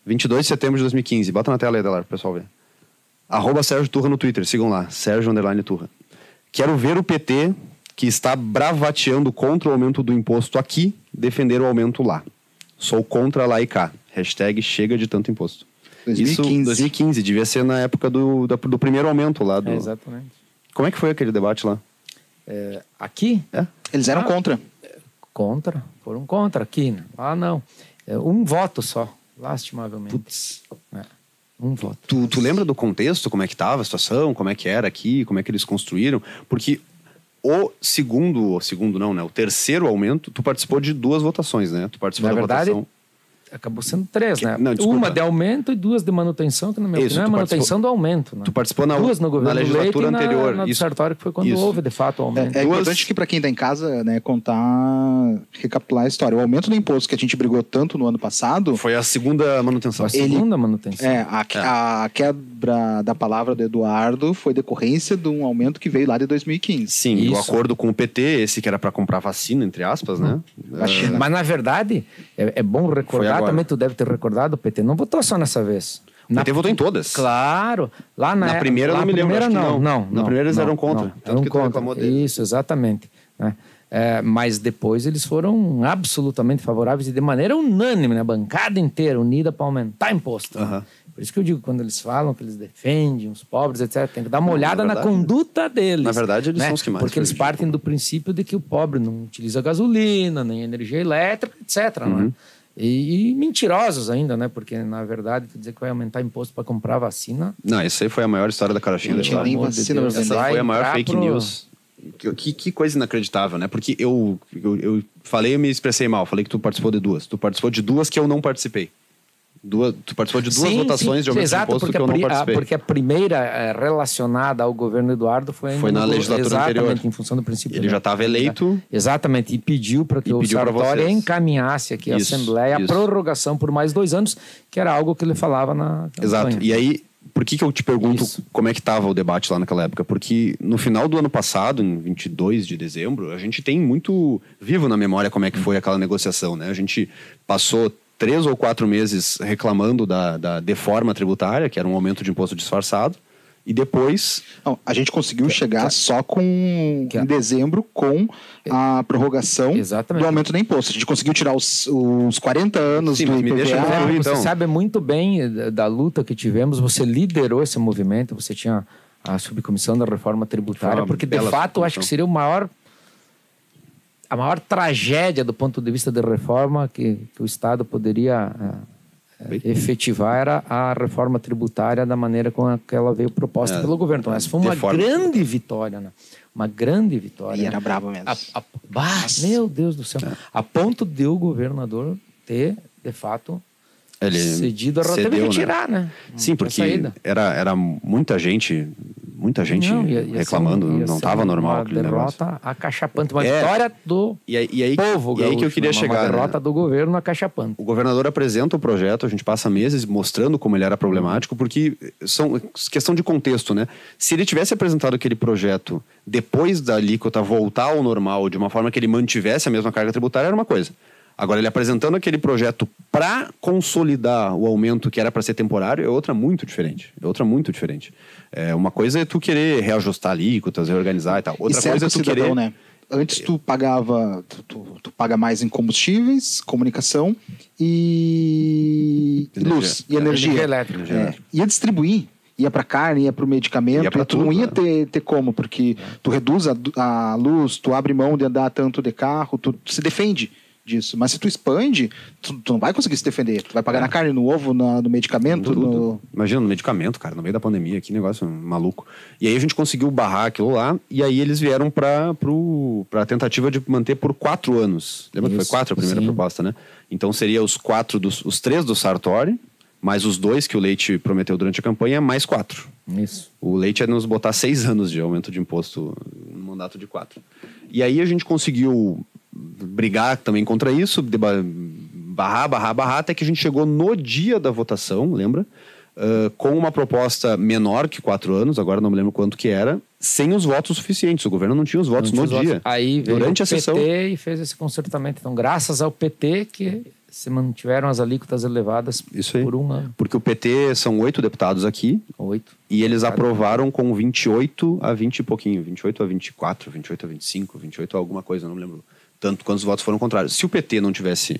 22 de setembro de 2015. Bota na tela aí, Delar, pro pessoal ver. Arroba Sérgio Turra no Twitter. Sigam lá. Sérgio Underline Turra. Quero ver o PT, que está bravateando contra o aumento do imposto aqui, defender o aumento lá. Sou contra lá e cá. Hashtag chega de tanto imposto. 2015. Isso, 2015. Devia ser na época do, do primeiro aumento lá. Do... É, exatamente. Como é que foi aquele debate lá? É, aqui, É? Eles eram Ah. contra. contra, foram contra aqui. Lá não. É, um voto só, lastimavelmente. Putz. É, um voto. Tu, tu lembra do contexto, como é que estava a situação, como é que era aqui, como é que eles construíram? Porque o segundo, o segundo não, né? O terceiro aumento, tu participou de duas votações, né? Tu participou Na da verdade, votação. Acabou sendo três, Que- né? não. Uma de aumento e duas de manutenção, que na minha Isso, opinião é manutenção do aumento. Né? Tu participou na, duas no na governo Leite legislatura e na, anterior. na do isso. Sartori, que foi quando Isso. houve, de fato, o aumento. É, é Duas- importante que para quem está em casa, né, contar, recapitular a história. O aumento do imposto que a gente brigou tanto no ano passado, Foi a segunda manutenção. a segunda manutenção. é, a, a quebra da palavra do Eduardo foi decorrência de um aumento que veio lá de 2015. Sim, e o Isso. acordo com o PT, esse que era para comprar vacina, entre aspas, né? Vacina. Mas, na verdade, é, é bom recordar, também tu deve ter recordado, o PT não votou só nessa vez. O PT votou em todas. Claro. Lá na, Na primeira lá não me lembro, primeira, que não, não. não. Na não, primeira eles não, eram contra, não, tanto eram que contra. Isso, exatamente. né? É, mas depois eles foram absolutamente favoráveis e de maneira unânime, né? a bancada inteira unida para aumentar imposto. né? Por isso que eu digo, quando eles falam que eles defendem os pobres, etc., tem que dar uma olhada na, verdade- conduta deles. na verdade, eles né? são os que mais Porque eles partem do princípio de que o pobre não utiliza gasolina, nem energia elétrica, etc. não é? Uhum. E, e mentirosos ainda, né? Porque, na verdade, tu dizer que vai aumentar imposto para comprar vacina. Não, isso aí foi a maior história da carochinha. Da história. vacina Deus. Essa foi a maior fake pro- news. Que, que, que coisa inacreditável, né? Porque eu, eu, eu falei e me expressei mal. Falei que tu participou de duas. Tu participou de duas que eu não participei. Duas, tu participou de duas Sim, votações sim, de aumento de exato, imposto porque que eu a não a- participei. Porque a primeira eh, relacionada ao governo Eduardo foi, Foi na legislatura exatamente, anterior. em função do princípio. Ele né? já estava eleito. Exatamente, e pediu para que o Sartori encaminhasse aqui Isso, Assembleia a isso. prorrogação por mais dois anos, que era algo que ele falava na campanha. Exato. E aí, por que, que eu te pergunto Isso. como é que estava o debate lá naquela época? Porque no final do ano passado, em 22 de dezembro, a gente tem muito vivo na memória como é que foi aquela negociação, né? A gente passou três ou quatro meses reclamando da, da deforma tributária, que era um aumento de imposto disfarçado, e depois Não, a gente conseguiu chegar só com que- em dezembro com a prorrogação Exatamente. do aumento do imposto. A gente conseguiu tirar os, os 40 anos Sim, do mas me deixa IPVA. Você então. sabe muito bem da, da luta que tivemos, você liderou esse movimento, você tinha a subcomissão da reforma tributária, porque de fato eu acho que seria o maior a maior tragédia do ponto de vista de reforma que, que o Estado poderia ah, Bem- efetivar era a reforma tributária da maneira com a que ela veio proposta É, pelo governo. Então, essa foi uma grande vitória, né? Uma grande vitória. E era brabo mesmo. A, a, bah, meu Deus do céu. A ponto de o governador ter, de fato, ele cedido a teve cedeu, que né? retirar, né? Sim, Não porque era, era muita gente, muita gente Não, ia- ia reclamando, não estava normal Uma aquele negócio. derrota acachapante, uma É. vitória do E aí, e aí, povo e aí que eu gaúcho, queria né? chegar. Uma né? derrota do governo acachapante. O governador apresenta o projeto, a gente passa meses mostrando como ele era problemático, porque são questão de contexto, né? Se ele tivesse apresentado aquele projeto depois da alíquota voltar ao normal, de uma forma que ele mantivesse a mesma carga tributária, era uma coisa. Agora, ele apresentando aquele projeto para consolidar o aumento que era para ser temporário é outra muito diferente. É outra muito diferente. É, uma coisa é tu querer reajustar alíquotas, reorganizar e tal. Outra e coisa é tu cidadão, querer... né? Antes tu pagava, tu, tu, tu paga mais em combustíveis, comunicação e Energia. luz e energia. Energia elétrica. Energia É, ia distribuir, ia para carne, ia para o medicamento, Ia pra tu não tudo, ia né? ter, ter como, porque tu reduz a, a luz, tu abre mão de andar tanto de carro, tu, tu se defende disso. Mas se tu expande, tu, tu não vai conseguir se defender. Tu vai pagar na carne, no ovo, na- no medicamento, no... Imagina, no medicamento, cara, no meio da pandemia, que negócio maluco. E aí a gente conseguiu barrar aquilo lá, e aí eles vieram para a tentativa de manter por quatro anos. Lembra que foi Isso, quatro a primeira sim. proposta, né? Então seria os quatro, dos, os três do Sartori, mais os dois que o Leite prometeu durante a campanha, mais quatro. Isso. O Leite ia nos botar seis anos de aumento de imposto no mandato de quatro. E aí a gente conseguiu brigar também contra isso, barrar, barrar, barrar, até que a gente chegou no dia da votação, lembra? Ah, com uma proposta menor que quatro anos, agora não me lembro quanto que era, sem os votos suficientes. O governo não tinha os votos Não no tinha os dia. votos. Aí durante a sessão. PT e fez esse concertamento. Então, graças ao PT que se mantiveram as alíquotas elevadas Isso aí. por um ano. Porque o PT são oito deputados aqui, Oito. E eles Cada- aprovaram com 28 a 20 e pouquinho, 28 a 24, 28 a 25, 28 a alguma coisa, não me lembro tanto quantos votos foram contrários. Se o PT não tivesse.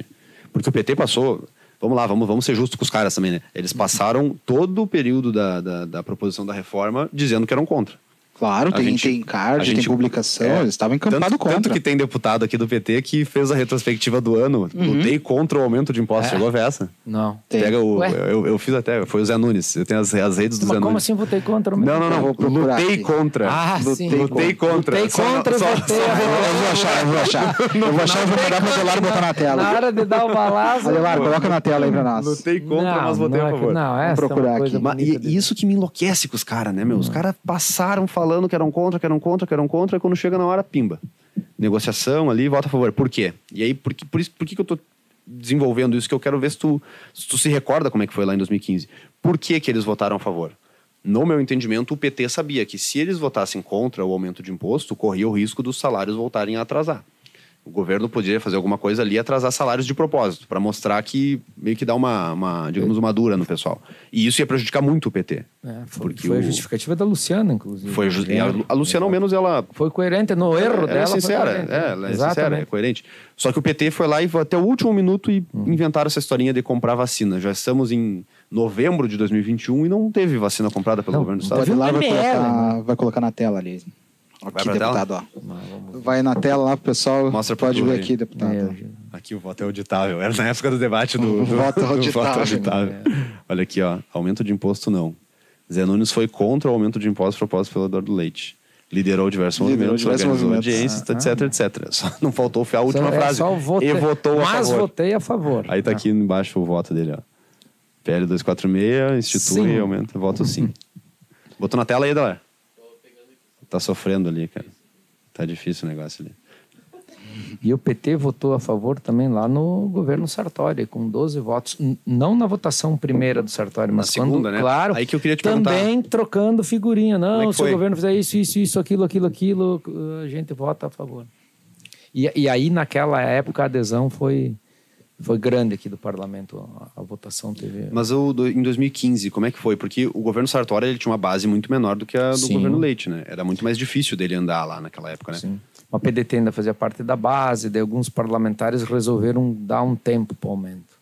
Porque o PT passou. Vamos lá, vamos, vamos ser justos com os caras também, né? Eles passaram todo o período da, da, da proposição da reforma dizendo que eram contra. Claro, A tem, gente- tem card, gente- tem publicação, é, eles estavam encampados tanto, contra. Tanto que tem deputado aqui do PT que fez a retrospectiva do ano. Lutei contra o aumento de impostos. É. Chegou a ver essa? Não. Tem. Pega o. Eu, eu fiz até, foi o Zé Nunes. Eu tenho as, as redes do Mas Zé como Nunes. assim votei contra? Não, não, não. vou procurar Lutei aqui. contra. Ah, lutei, sim. lutei contra. Lutei Só- contra e só- votei só- a favor. Eu vou achar, eu vou achar. Eu vou achar e vou mandar pro Adelar botar na tela. Na hora de dar o balaço. Adelar, coloca na tela aí pra nós. Lutei contra, mas votei não, a é favor. Não, essa procurar é uma coisa aqui. Mas, e, e isso que me enlouquece com os caras, né, meu? Os caras passaram falando que eram contra, que eram contra, que eram contra, e quando chega na hora, pimba. Negociação ali, vota a favor. Por quê? E aí, por, que- por, isso, por que, que eu tô desenvolvendo isso? Que eu quero ver se tu, se tu se recorda como é que foi lá em 2015. Por que, que eles votaram a favor? No meu entendimento, o PT sabia que se eles votassem contra o aumento de imposto, corria o risco dos salários voltarem a atrasar. O governo poderia fazer alguma coisa ali e atrasar salários de propósito, para mostrar que meio que dá uma, uma, digamos, uma dura no pessoal. E isso ia prejudicar muito o PT. É, foi, Porque foi a o- justificativa da Luciana, inclusive. Foi ju- e a, a Luciana, ao menos, ela Foi coerente no erro ela dela. é foi sincera, coerente. é, ela é sincera, é coerente. Só que o PT foi lá e até o último minuto e Hum. inventaram essa historinha de comprar vacina. Já estamos em novembro de 2021 e não teve vacina comprada pelo Não, governo do estado. Teve Adelar vai colocar, vai colocar na tela ali. Aqui, pra tela? deputado, ó. Mas vamos- Vai na tela lá pro pessoal. Mostra pra Pode ver aí. aqui, deputado. Meu, Aqui o voto é auditável. Era na época do debate do, O do, voto do auditável. auditável. Olha aqui, ó. Aumento de imposto não. Zé Nunes foi contra o aumento de impostos proposto pelo Eduardo Leite. Liderou diversos Liderou movimentos, diversos organizou movimentos. audiências, Ah, etc, etc. Só não faltou a última Só- é frase. só votei- E votou a Mas favor. votei a favor. Aí tá aqui embaixo o voto dele, ó. PL 246, institui, Sim. aumenta, voto sim. Botou na tela aí, Dalar? Tá sofrendo ali, cara. Tá difícil o negócio ali. E o PT votou a favor também lá no governo Sartori, com 12 votos. Não na votação primeira do Sartori, mas quando, segunda, né? claro, Aí que eu queria te também trocando figurinha. É Não, que se o governo fizer isso, isso, isso, aquilo, aquilo, aquilo, a gente vota a favor. E, e aí, naquela época, a adesão foi, foi grande aqui do parlamento. A, a votação teve... Mas o, do- em 2015, como é que foi? Porque o governo Sartori ele tinha uma base muito menor do que a do Sim. governo Leite, né? Era muito mais difícil dele andar lá naquela época, né? Sim. A PDT ainda fazia parte da base, daí alguns parlamentares resolveram dar um tempo para o aumento.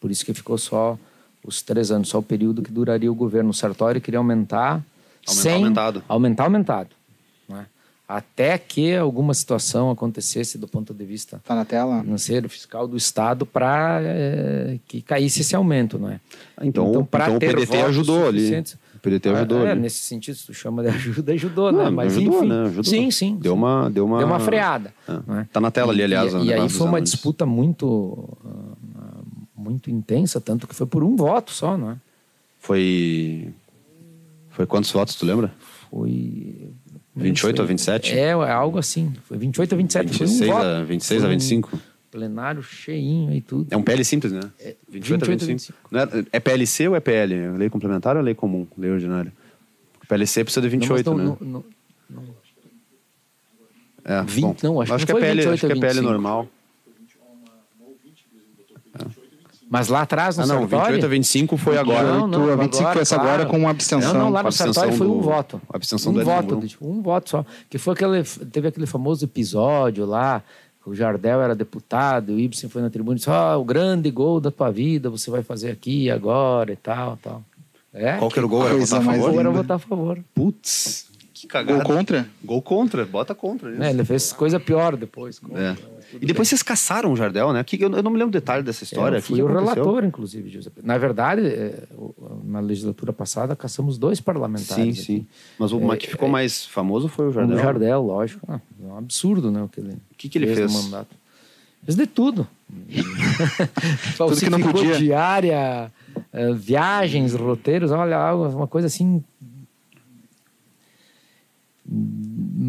Por isso que ficou só os três anos, só o período que duraria o governo. O Sartori queria aumentar sem... aumentado. Aumentar, aumentado. Né? Até que alguma situação acontecesse do ponto de vista Tá na tela? financeiro, fiscal do Estado para que caísse esse aumento, não é? Então, pra então o PDT ajudou ali. O PDT ajudou é, ali. nesse sentido, se tu chama de ajuda, ajudou, Não, né? Mas ajudou, enfim. né? Ajudou. Sim, sim. Deu uma, deu uma... Deu uma freada. É. né? Tá na tela ali, aliás, E, e aí foi uma anúncios. disputa muito, ah, muito intensa, tanto que foi por um voto só, não é? Foi... Foi quantos votos, tu lembra? Foi... 28 a 27? É, é algo assim. Foi 28 a 27. 26 foi um a- voto. 26 a Foi um 25? Plenário cheinho e tudo. É um PL simples, né? 28 a 28 a 25. Não é, é PLC ou é PL? Lei complementar ou lei comum? Lei ordinária? PLC precisa de 28, não, mas né? não- não- não- É, 20 não, acho que não que é foi PL, 28 acho que é a PL 25. normal. Mas lá atrás, no Ah, não, Sartori... 28 a 25 foi agora. Não, não, 28 a 25 foi essa agora com uma abstenção. Não, não, lá no Sartori abstenção foi um do- voto. a abstenção um do voto, tipo, um voto só. Que foi aquele, teve aquele famoso episódio lá, o Jardel era deputado, o Ibsen foi na tribuna e disse, ó, o grande gol da tua vida, você vai fazer aqui agora e tal, tal. É, Qual que era o gol? Era votar a favor? gol era votar a favor. Putz, que Gol cagada. contra? Gol contra, bota contra. isso. É, ele fez coisa pior depois. É. E depois vocês caçaram o Jardel, né? Que eu, eu não me lembro detalhe dessa história. Eu O que fui que o aconteceu? relator, inclusive, Giuseppe. Na verdade, é, o- na legislatura passada, caçamos dois Sim, parlamentares. sim. aqui. Mas o mas que ficou mais famoso foi o Jardel. O Jardel, lógico. Ah, é um absurdo, né? O que ele, O que que ele fez? mandato. Fez de tudo. Tudo que não podia. diária, eh, viagens, roteiros, olha, uma coisa assim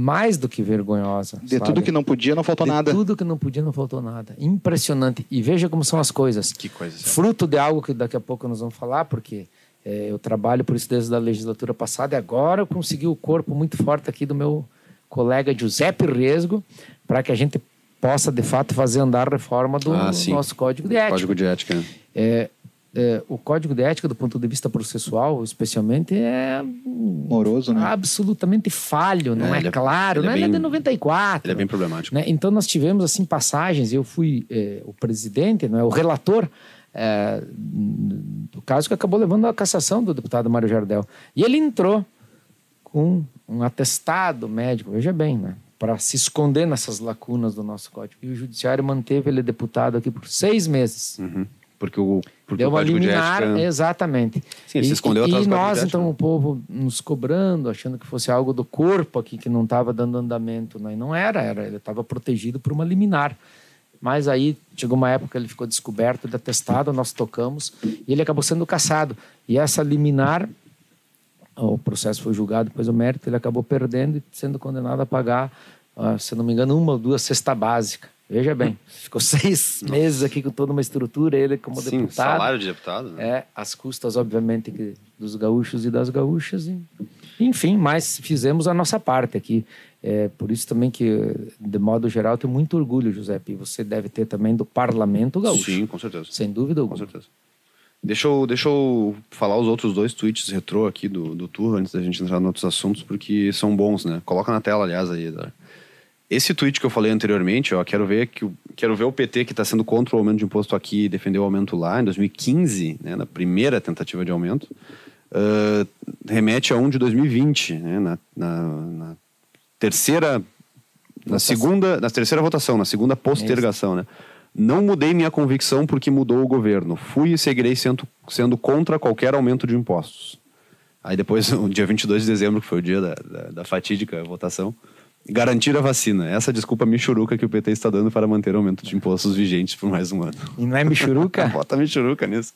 mais do que vergonhosa. De sabe? tudo que não podia, não faltou De nada. tudo que não podia, não faltou nada. Impressionante. E veja como são as coisas. Que coisa. Fruto de algo que daqui a pouco nós vamos falar, porque eh, eu trabalho por isso desde a legislatura passada e agora eu consegui o corpo muito forte aqui do meu colega Giuseppe Resgo para que a gente possa, de fato, fazer andar a reforma do Ah, nosso Código de Ética. Código de ética. né? É, é, o Código de Ética, do ponto de vista processual, especialmente, é Moroso, né? absolutamente falho, não É, é, é- claro, é né? Ele é bem- de 94. Ele é bem problemático. né? Então nós tivemos assim passagens. Eu fui eh, o presidente, não é, o relator do caso que acabou levando à cassação do deputado Mário Jardel. E ele entrou com um atestado médico, veja bem, né? Para se esconder nessas lacunas do nosso código. E o judiciário manteve ele deputado aqui por seis meses. Uhum. Porque o, porque Deu uma liminar, ética... exatamente. Sim, ele se e, escondeu e, atrás e nós, ética, então, o povo nos cobrando, achando que fosse algo do corpo aqui que não estava dando andamento. Né? E não era, era ele estava protegido por uma liminar. Mas aí chegou uma época que ele ficou descoberto, detestado, nós tocamos, e ele acabou sendo cassado. E essa liminar, o processo foi julgado depois o mérito, ele acabou perdendo e sendo condenado a pagar, ah, se não me engano, uma ou duas cesta básica. Veja bem, ficou seis meses aqui com toda uma estrutura, ele como Sim, deputado. salário de deputado. né? É, as custas, obviamente, dos gaúchos e das gaúchas. E, enfim, mas fizemos a nossa parte aqui. É, por isso também que, de modo geral, eu tenho muito orgulho, Giuseppe. E você deve ter também do Parlamento Gaúcho. Sim, com certeza. Sem dúvida Com alguma. certeza. Deixa eu, deixa eu falar os outros dois tweets retrô aqui do, do Turro, antes da gente entrar em outros assuntos, porque são bons, né? Coloca na tela, aliás, aí. Esse tweet que eu falei anteriormente, ó, quero ver que o- quero ver o PT que está sendo contra o aumento de imposto aqui e defendeu o aumento lá em 2015, né, na primeira tentativa de aumento, ah, remete a um de 2020, né, na, na- na terceira, na Votação. segunda, na terceira votação, na segunda postergação, né? Não mudei minha convicção porque mudou o governo. Fui e seguirei sendo, sendo contra qualquer aumento de impostos. Aí depois, o dia 22 de dezembro, que foi o dia da, da, da fatídica votação, Garantir a vacina. Essa desculpa michuruca que o PT está dando para manter o aumento de impostos vigentes por mais um ano. E não é michuruca? Bota michuruca nisso.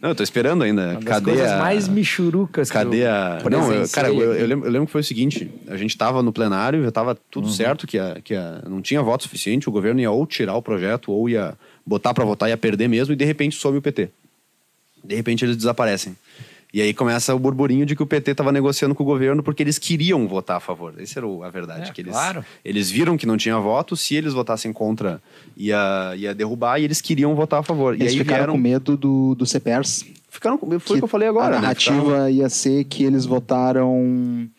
Não, eu tô esperando ainda. Uma das Cadê coisas a... mais michurucas que Cadê eu a. Não, eu, cara, eu, eu lembro, eu lembro que foi o seguinte: a gente tava no plenário, já tava Uhum. tudo certo, que, a, que a, não tinha voto suficiente, o governo ia ou tirar o projeto, ou ia botar para votar e ia perder mesmo, e de repente sobe o PT. De repente eles desaparecem. E aí começa o burburinho de que o PT estava negociando com o governo porque eles queriam votar a favor. Essa era a verdade. É, que eles, claro. eles viram que não tinha voto, se eles votassem contra, ia, ia derrubar, e eles queriam votar a favor. Eles e aí ficaram vieram, com medo do, do CEPERS. ficaram com- Foi o que eu falei agora. A né? narrativa Ficaram- ia ser que eles votaram.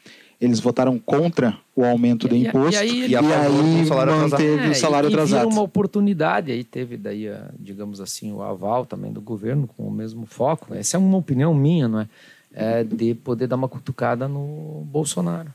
Eles votaram contra o aumento do E- e- imposto e aí- E a favor do salário manteve É, o salário e, e atrasado. viram uma oportunidade, aí teve daí, a, digamos assim, o aval também do governo com o mesmo foco. Essa é uma opinião minha, não é? é de poder dar uma cutucada no Bolsonaro.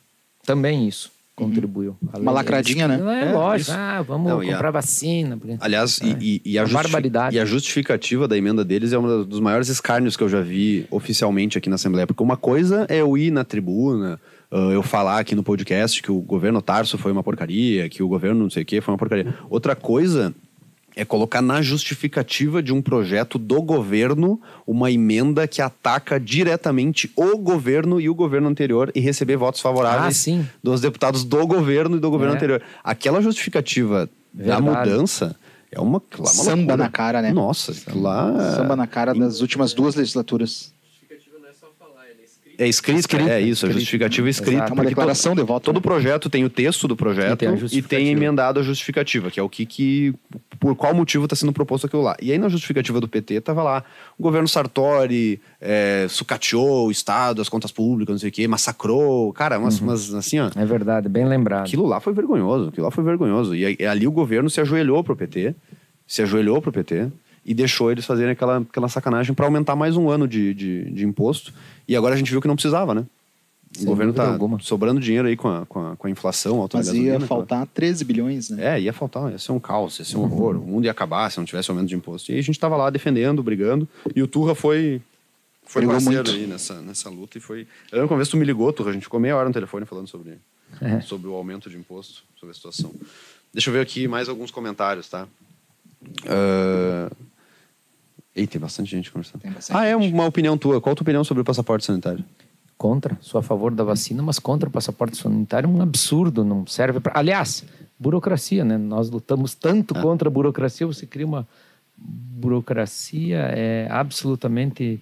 Também isso contribuiu. Além- Uma lacradinha, né? É, É, lógico. Ah, vamos Não, e a- comprar vacina. porque- Aliás, e- e, e a barbaridade. e a justificativa da emenda deles é um dos maiores escárnios que eu já vi oficialmente aqui na Assembleia. Porque uma coisa é eu ir na tribuna, ah, eu falar aqui no podcast que o governo Tarso foi uma porcaria, que o governo não sei o que foi uma porcaria. Outra coisa é colocar na justificativa de um projeto do governo uma emenda que ataca diretamente o governo e o governo anterior e receber votos favoráveis Ah, sim. dos deputados do governo e do governo É. anterior. Aquela justificativa da Verdade. mudança é uma, uma Samba loucura. na cara, né? Nossa, aquilo lá Samba na cara das últimas duas legislaturas. É escrito, é isso, a justificativa é escrita. Exato. Uma declaração de voto. Todo né? projeto tem o texto do projeto E tem e tem emendado a justificativa, que é o que, que por qual motivo está sendo proposto aquilo lá. E aí na justificativa do PT tava lá, o governo Sartori é, sucateou o Estado, as contas públicas, não sei o quê, massacrou, cara, umas, Uhum. umas assim, ó. É verdade, bem lembrado. Aquilo lá foi vergonhoso, aquilo lá foi vergonhoso. E aí- ali o governo se ajoelhou pro PT, se ajoelhou pro PT e deixou eles fazerem aquela, aquela sacanagem para aumentar mais um ano de, de, de imposto. E agora a gente viu que não precisava, né? O governo tá alguma. sobrando dinheiro aí com a, com a, com a inflação, alta Mas da gasolina. ia faltar 13 bilhões, né? É, ia faltar, ia ser um caos, ia ser um horror. O mundo ia acabar se não tivesse aumento de imposto. E a gente tava lá defendendo, brigando, e o Turra foi, foi Brigou parceiro muito. aí nessa, nessa luta. E foi. Eu lembro que uma vez tu me ligou, Turra, a gente ficou meia hora no telefone falando sobre, É. sobre o aumento de imposto, sobre a situação. Deixa eu ver aqui mais alguns comentários, tá? Ah, Ih, tem bastante gente conversando. Bastante ah, é gente. uma opinião tua. Qual a tua opinião sobre o passaporte sanitário? Contra, sou a favor da vacina, mas contra o passaporte sanitário é um absurdo, não serve para. Aliás, burocracia, né? Nós lutamos tanto Ah. contra a burocracia, você cria uma burocracia é absolutamente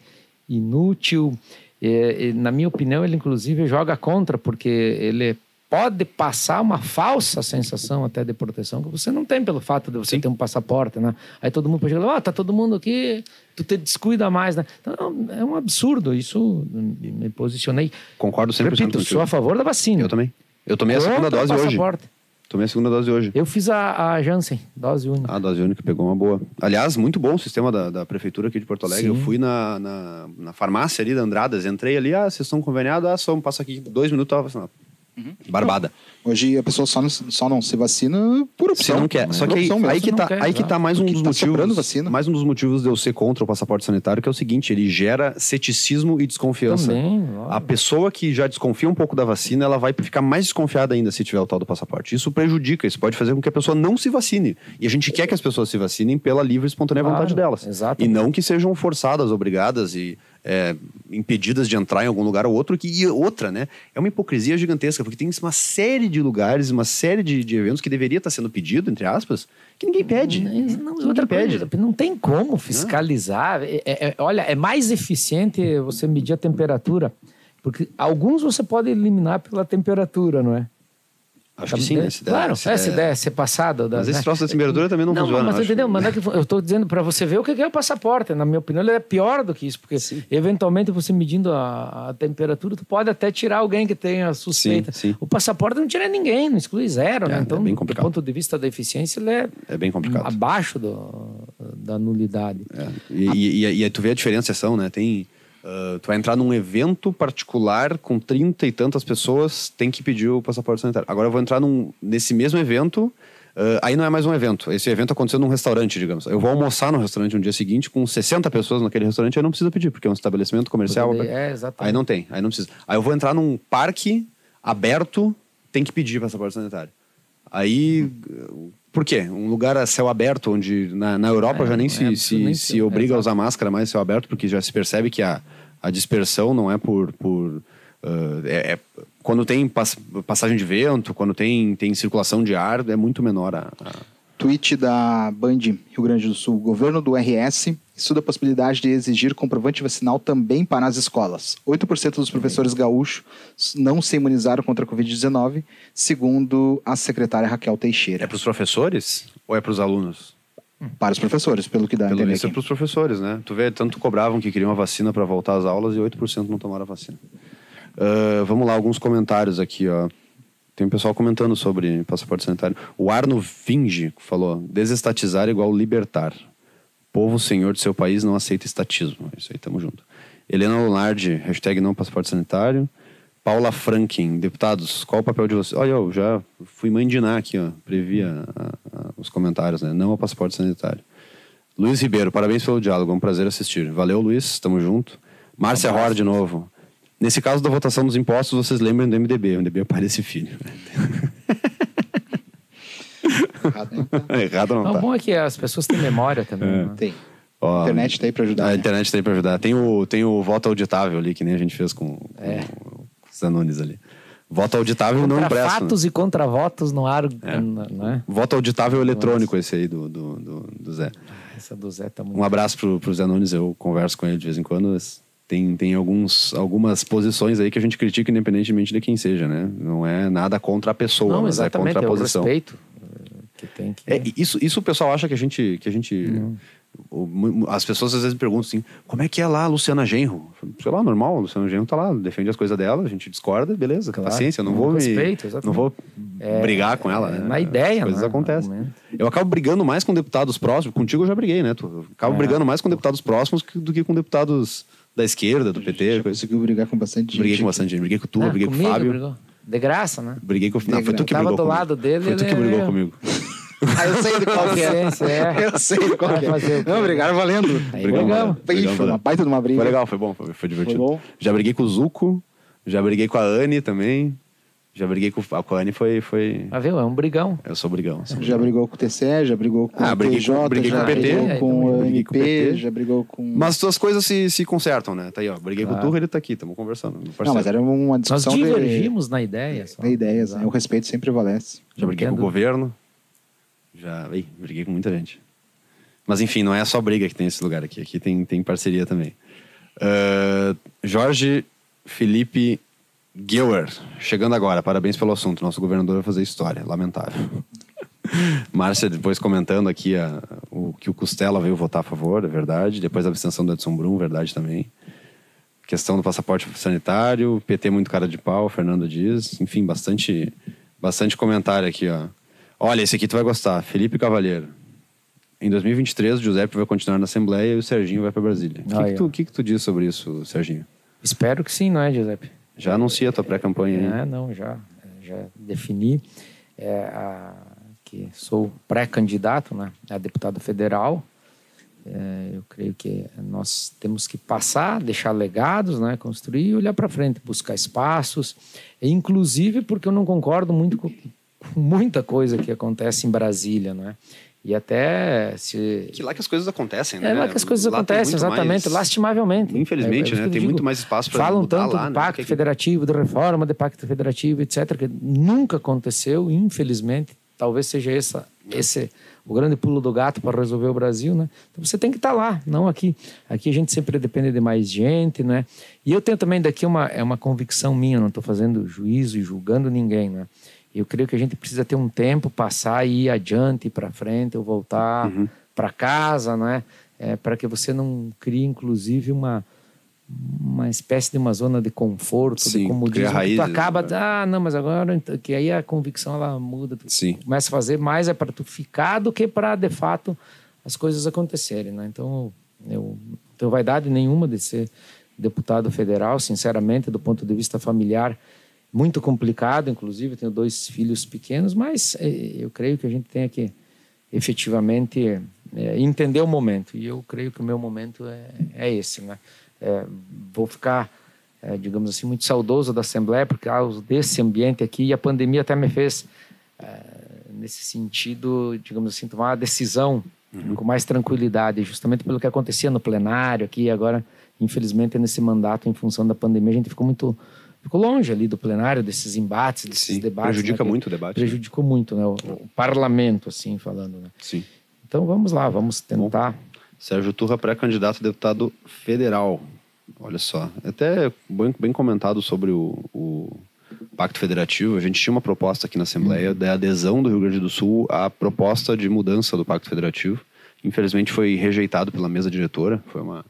inútil. É, e, na minha opinião, ele inclusive joga contra, porque ele pode passar uma falsa sensação até de proteção que você não tem pelo fato de você ter um passaporte, né? Aí todo mundo pode ó, tá todo mundo aqui, tu te descuida mais, né? Então, é um absurdo, isso me posicionei. Concordo 100% Repito, contigo. sou a favor da vacina. Eu também. Eu tomei a segunda dose hoje. passaporte. Tomei a segunda dose hoje. Eu fiz a, a Janssen, dose única. A dose única pegou uma boa. Aliás, muito bom o sistema da, da prefeitura aqui de Porto Alegre. Sim. Eu fui na, na, na farmácia ali da Andradas, entrei ali, ah, vocês estão conveniados, ah, só passa aqui dois minutos, tava vacinado. Uhum. Barbada. Hoje a pessoa só não, só não se vacina por Se opção. não quer. né? Só Por que aí, aí que tá, quer, aí que tá mais um dos tá motivos. vacina. Mais um dos motivos de eu ser contra o passaporte sanitário, que é o seguinte: ele gera ceticismo e desconfiança. Também, A pessoa que já desconfia um pouco da vacina, ela vai ficar mais desconfiada ainda se tiver o tal do passaporte. Isso prejudica, isso pode fazer com que a pessoa não se vacine. E a gente quer que as pessoas se vacinem pela livre e espontânea Claro, vontade delas. exatamente. E não que sejam forçadas, obrigadas e é, impedidas de entrar em algum lugar ou outro. Que, e outra, né? É uma hipocrisia gigantesca, porque tem uma série de lugares, uma série de, de eventos que deveria estar sendo pedido, entre aspas, que ninguém pede. Não, não, ninguém outra pede. coisa, não tem como fiscalizar. É- é- é- olha, é mais eficiente você medir a temperatura, porque alguns você pode eliminar pela temperatura, não é? Acho que sim, né? Se der- claro, se é, der- se der ser passado. da- Mas esse né? troço da temperatura também não, Não, funciona. mas acho. entendeu? Mas é que eu estou dizendo para você ver o que é o passaporte. Na minha opinião, ele é pior do que isso, porque eventualmente você medindo a, a temperatura, tu pode até tirar alguém que tenha suspeita. Sim, sim. O passaporte não tira ninguém, não exclui zero, É, né? é Então, bem do ponto de vista da eficiência, ele é É bem complicado. abaixo do, da nulidade. É. E, e, e, e aí tu vê a diferenciação, né? Tem. Ah, tu vai entrar num evento particular com 30 e tantas pessoas, tem que pedir o passaporte sanitário. Agora eu vou entrar num, nesse mesmo evento, ah, aí não é mais um evento. Esse evento aconteceu num restaurante, digamos. Eu vou almoçar no restaurante no dia seguinte com 60 pessoas naquele restaurante, aí não precisa pedir, porque é um estabelecimento comercial. Poder- é, exatamente. Aí não tem, aí não precisa. Aí eu vou entrar num parque aberto, tem que pedir passaporte sanitário. Aí, por quê? Um lugar a céu aberto, onde na, na Europa É, já nem é se, absurdo, se, nem se se- obriga a usar máscara mais céu aberto, porque já se percebe que a, a dispersão não é por. por ah, é, é- quando tem pass- passagem de vento, quando tem, tem circulação de ar, é muito menor a. a- Tweet da Band Rio Grande do Sul. O governo do RS estuda a possibilidade de exigir comprovante vacinal também para as escolas. 8% dos professores gaúchos não se imunizaram contra a Covid-19, segundo a secretária Raquel É Teixeira. para os professores ou é para os alunos? Para os professores, pelo que dá a Pelo entender visto é para os professores, né? Tu vê, tanto cobravam que queriam a vacina para voltar às aulas e 8% não tomaram a vacina. Ah, vamos lá, alguns comentários aqui, ó. Tem um pessoal comentando sobre passaporte sanitário. O Arno Vinge falou: desestatizar é igual libertar. Povo senhor de seu país não aceita estatismo. Isso aí, tamo junto. Helena Lunardi, hashtag não passaporte sanitário. Paula Franklin, deputados, qual o papel de vocês? Olha, eu já fui mandinar aqui, ó. Previ a- a- a- os comentários, né? Não ao passaporte sanitário. Luiz Ribeiro, parabéns pelo diálogo, é um prazer assistir. Valeu, Luiz, tamo junto. Márcia Hor, de novo. Nesse caso da votação dos impostos, vocês lembram do MDB. O MDB aparece filho. Errado, não tá? Errado não O tá. bom é que as pessoas têm memória também. né? Tem. Ó, A internet tá aí para ajudar. A né? internet tem pra ajudar. Tem o, tem o voto auditável ali, que nem a gente fez com, com É. o Zanones ali. Voto auditável não Contra impresso. né? fatos e contra votos no ar, né? Voto auditável eletrônico esse aí do, do, do, do Zé. Essa do Zé tá muito... Um abraço pro, pro Zé Nunes, eu converso com ele de vez em quando. Tem, tem alguns, algumas posições aí que a gente critica independentemente de quem seja, né? Não é nada contra a pessoa, Não, mas é contra a é o posição. respeito eh, que tem que... É, isso, isso o pessoal acha que a gente. Que a gente as pessoas às vezes me perguntam assim: como é que é lá a Luciana Genro? Sei lá, normal, a Luciana Genro tá lá, defende as coisas dela, a gente discorda, beleza, Claro. paciência, eu não Com vou me. respeito, exatamente. não vou É, brigar com ela. é, né? na ideia, As coisas né? acontecem. Argumento. Eu acabo brigando mais com deputados próximos, contigo eu já briguei, né? Tu, eu acabo É. brigando mais com deputados próximos do que com deputados da esquerda, do PT. Já conseguiu brigar com bastante gente. Briguei com bastante gente, briguei com tu, Ah, briguei com o comigo, Fábio. brigou. De graça, né? Briguei com o. Não, De foi tu que brigou Tava do comigo. lado dele, Foi tu que ele- brigou comigo. Ah, eu sei do qual que é. É. Eu sei do qual que é. Não, brigaram valendo. Aí Brigamos, foi uma baita de uma briga. Foi legal, foi bom, foi, foi divertido. Foi bom? Já briguei com o Zuco, já briguei com a Anne também. Já briguei com, com a Anne, foi, foi. Mas viu, é um brigão. Eu sou brigão. sou Já brigou com o TCE, já brigou com Ah, o briguei TJ, com- briguei já com o PT, brigou aí com também. o Briguei com o MP, PT. já brigou com... Mas as coisas se, se consertam, né? Tá aí, ó. Briguei com o Claro. Turra, ele tá aqui, estamos conversando. Não, mas era uma Nós discussão de, divergimos na ideia. Só. de ideias. né? O respeito sempre prevalece. Já briguei com o Entendo. governo. Já. Briguei com muita gente. Mas enfim, não é só briga que tem esse lugar aqui. Aqui tem, tem parceria também. Ah, Jorge Felipe Guewer, chegando agora. Parabéns pelo assunto. Nosso governador vai fazer história. Lamentável. Márcia depois comentando aqui a- o que o Costela veio votar a favor, é verdade. Depois a abstenção do Edson Brum, verdade também. Questão do passaporte sanitário, PT muito cara de pau, Fernando diz. Enfim, bastante, bastante comentário aqui, ó. Olha, esse aqui tu vai gostar. Felipe Cavalheiro. Em 2023, o Giuseppe vai continuar na Assembleia e o Serginho vai para Brasília. O que, que, tu, que que tu diz sobre isso, Serginho? Espero que sim, não é, Giuseppe? Já anuncia a tua pré-campanha. É, não, já, já defini é, a- que sou pré-candidato né, a deputado federal. É, eu creio que nós temos que passar, deixar legados, né, construir e olhar para frente, buscar espaços, inclusive porque eu não concordo muito com muita coisa que acontece em Brasília, né? E até se Que lá que as coisas acontecem, né? é lá que as coisas Lá acontecem, exatamente, mais- lastimavelmente. Infelizmente, É, é né? Tem digo. muito mais espaço para Falam tanto lá, do né? pacto federativo, de reforma de pacto federativo, etc., que nunca aconteceu, infelizmente. Talvez seja essa, esse o grande pulo do gato para resolver o Brasil, né? Então você tem que estar lá, não aqui. Aqui a gente sempre depende de mais gente, né? E eu tenho também daqui uma é uma convicção minha, não estou fazendo juízo e julgando ninguém, né? Eu creio que a gente precisa ter um tempo, passar e ir adiante, para frente, ou voltar Uhum. para casa, né? É, para que você não crie, inclusive, uma uma espécie de uma zona de conforto, Sim, de comodismo. que tu raízes, acaba, né? ah, não, mas agora que aí a convicção ela muda, tu Sim. começa a fazer mais é para tu ficar do que para de fato as coisas acontecerem, né? Então eu não tenho vaidade nenhuma de ser deputado federal, sinceramente, do ponto de vista familiar, muito complicado, inclusive tenho dois filhos pequenos, mas eh, eu creio que a gente tem que efetivamente é, entender o momento. E eu creio que o meu momento é, é esse, né? É, vou ficar, é, digamos assim, muito saudoso da Assembleia por causa desse ambiente aqui. E a pandemia até me fez nesse sentido, digamos assim, tomar uma decisão uhum. com mais tranquilidade, justamente pelo que acontecia no plenário aqui. Agora, infelizmente, nesse mandato, em função da pandemia, a gente ficou muito ficou longe ali do plenário desses embates, desses Sim, debates. Prejudica né, muito o debate. Prejudicou né? muito, né? O, o, parlamento, assim, falando, né? Sim. Então vamos lá, vamos tentar. Bom, Sérgio Turra, pré-candidato a deputado federal. Olha só, até bem, bem comentado sobre o, o, Pacto Federativo. A gente tinha uma proposta aqui na Assembleia uhum. da adesão do Rio Grande do Sul à proposta de mudança do Pacto Federativo. Infelizmente foi rejeitado pela mesa diretora. Foi uma,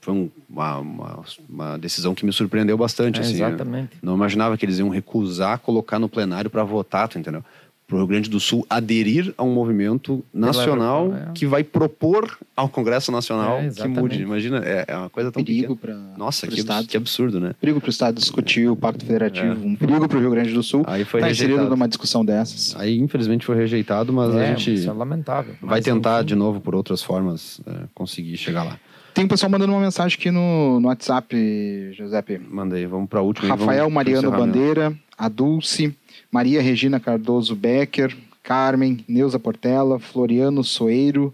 foi um, uma, uma, uma, decisão que me surpreendeu bastante. É, assim, exatamente. Não imaginava que eles iam recusar colocar no plenário para votar, tu entendeu? para o Rio Grande do Sul aderir a um movimento nacional é. que vai propor ao Congresso Nacional é, que mude. Imagina, é, é, uma coisa tão perigo para Nossa, que, Estado. que absurdo, né? Perigo para o Estado discutir o Pacto Federativo, é. um perigo para o Rio Grande do Sul. Aí foi tá rejeitado. inserido numa discussão dessas. Aí infelizmente foi rejeitado, mas a é, gente isso é lamentável. vai tentar enfim. de novo por outras formas conseguir chegar lá. Tem um pessoal mandando uma mensagem aqui no, no WhatsApp, Giuseppe. Mandei, vamos para a última. Rafael Mariano Bandeira, a Dulce, Maria Regina Cardoso Becker, Carmen, Neuza Portela, Floriano Soeiro.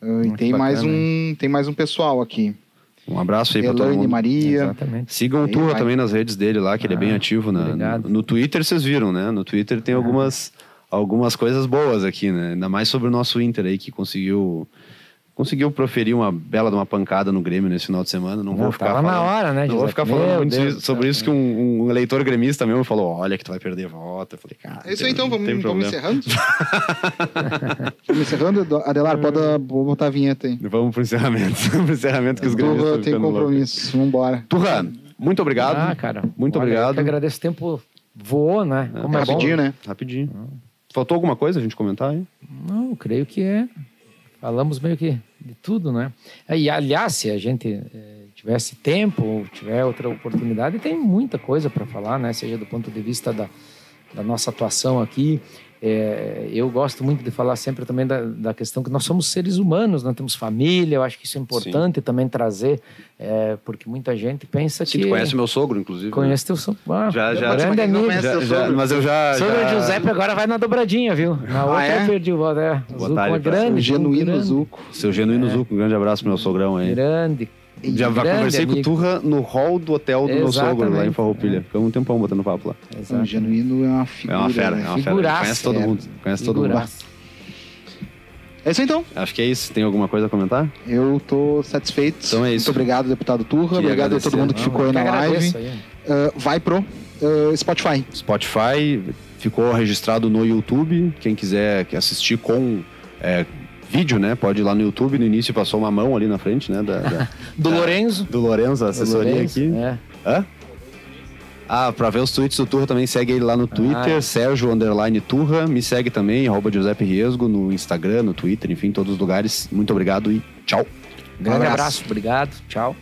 Uh, e tem mais, um, tem mais um pessoal aqui. Um abraço aí para todo mundo. Maria. Exatamente. Sigam o Turra também nas redes dele lá, que ah, ele é bem ah, ativo. Na, no, no, Twitter vocês viram, né? No Twitter tem ah. algumas, algumas coisas boas aqui, né? Ainda mais sobre o nosso Inter aí, que conseguiu conseguiu proferir uma bela de uma pancada no Grêmio nesse final de semana. Não, não vou ficar falando, na hora, né? Não vou ficar falando muito Deus sobre Deus isso que um, um, eleitor gremista mesmo falou: olha que tu vai perder voto. Eu falei, cara. É isso aí então, vamos, vamos encerrando. vamos encerrando. Adelar, pode botar a vinheta aí. Vamos pro encerramento. pro encerramento que os gremistas. Turra tem compromisso. Vamos embora. Turra, muito obrigado. Ah, cara. Muito Olha, obrigado. Eu que agradeço o tempo voou, né? Como é, rapidinho, bom. né? Rapidinho. Faltou alguma coisa a gente comentar aí? Não, creio que é. Falamos meio que de tudo, né? E aliás, se a gente eh, tivesse tempo ou tiver outra oportunidade, tem muita coisa para falar, né? Seja do ponto de vista da, da nossa atuação aqui, é, eu gosto muito de falar sempre também da, da, questão que nós somos seres humanos, nós temos família, eu acho que isso é importante Sim. também trazer, é, porque muita gente pensa Sim, que... Tu conhece meu sogro, inclusive. Conhece né? teu sogro. Ah, já, já. Grande amigo. Já, já, mas eu já... Sogro já... Giuseppe agora vai na dobradinha, viu? Na ah, outra é? eu perdi o voto. É. Zuco é grande. Seu genuíno Zuco. Seu genuíno é. Zuco. Um grande abraço pro meu sogrão aí. Grande, já conversei amigo. com o Turra no hall do hotel do Exatamente. meu sogro, lá em Farroupilha. Ficamos um tempão botando papo lá. O Genuíno é uma figura. É uma fera, né? é uma fera. Conhece todo mundo. Conhece todo mundo. É isso então. Acho que é isso. Tem alguma coisa a comentar? Eu tô satisfeito. Então é isso. Muito obrigado, deputado Turra. obrigado agradecer. a todo mundo que Não, ficou aí na live. Aí. Uh, vai pro uh, Spotify. Spotify ficou registrado no YouTube. Quem quiser assistir com é, vídeo, né? Pode ir lá no YouTube. No início passou uma mão ali na frente, né? Da, da do da, Lorenzo. Do Lorenzo, a assessoria Lorenzo, aqui. É. Hã? Ah, pra ver os tweets do Turra também segue ele lá no Twitter, ah, é. Sérgio Underline Turra. Me segue também, arroba Giuseppe Riesgo, no Instagram, no Twitter, enfim, todos os lugares. Muito obrigado e tchau. Grande um abraço. abraço, obrigado, tchau.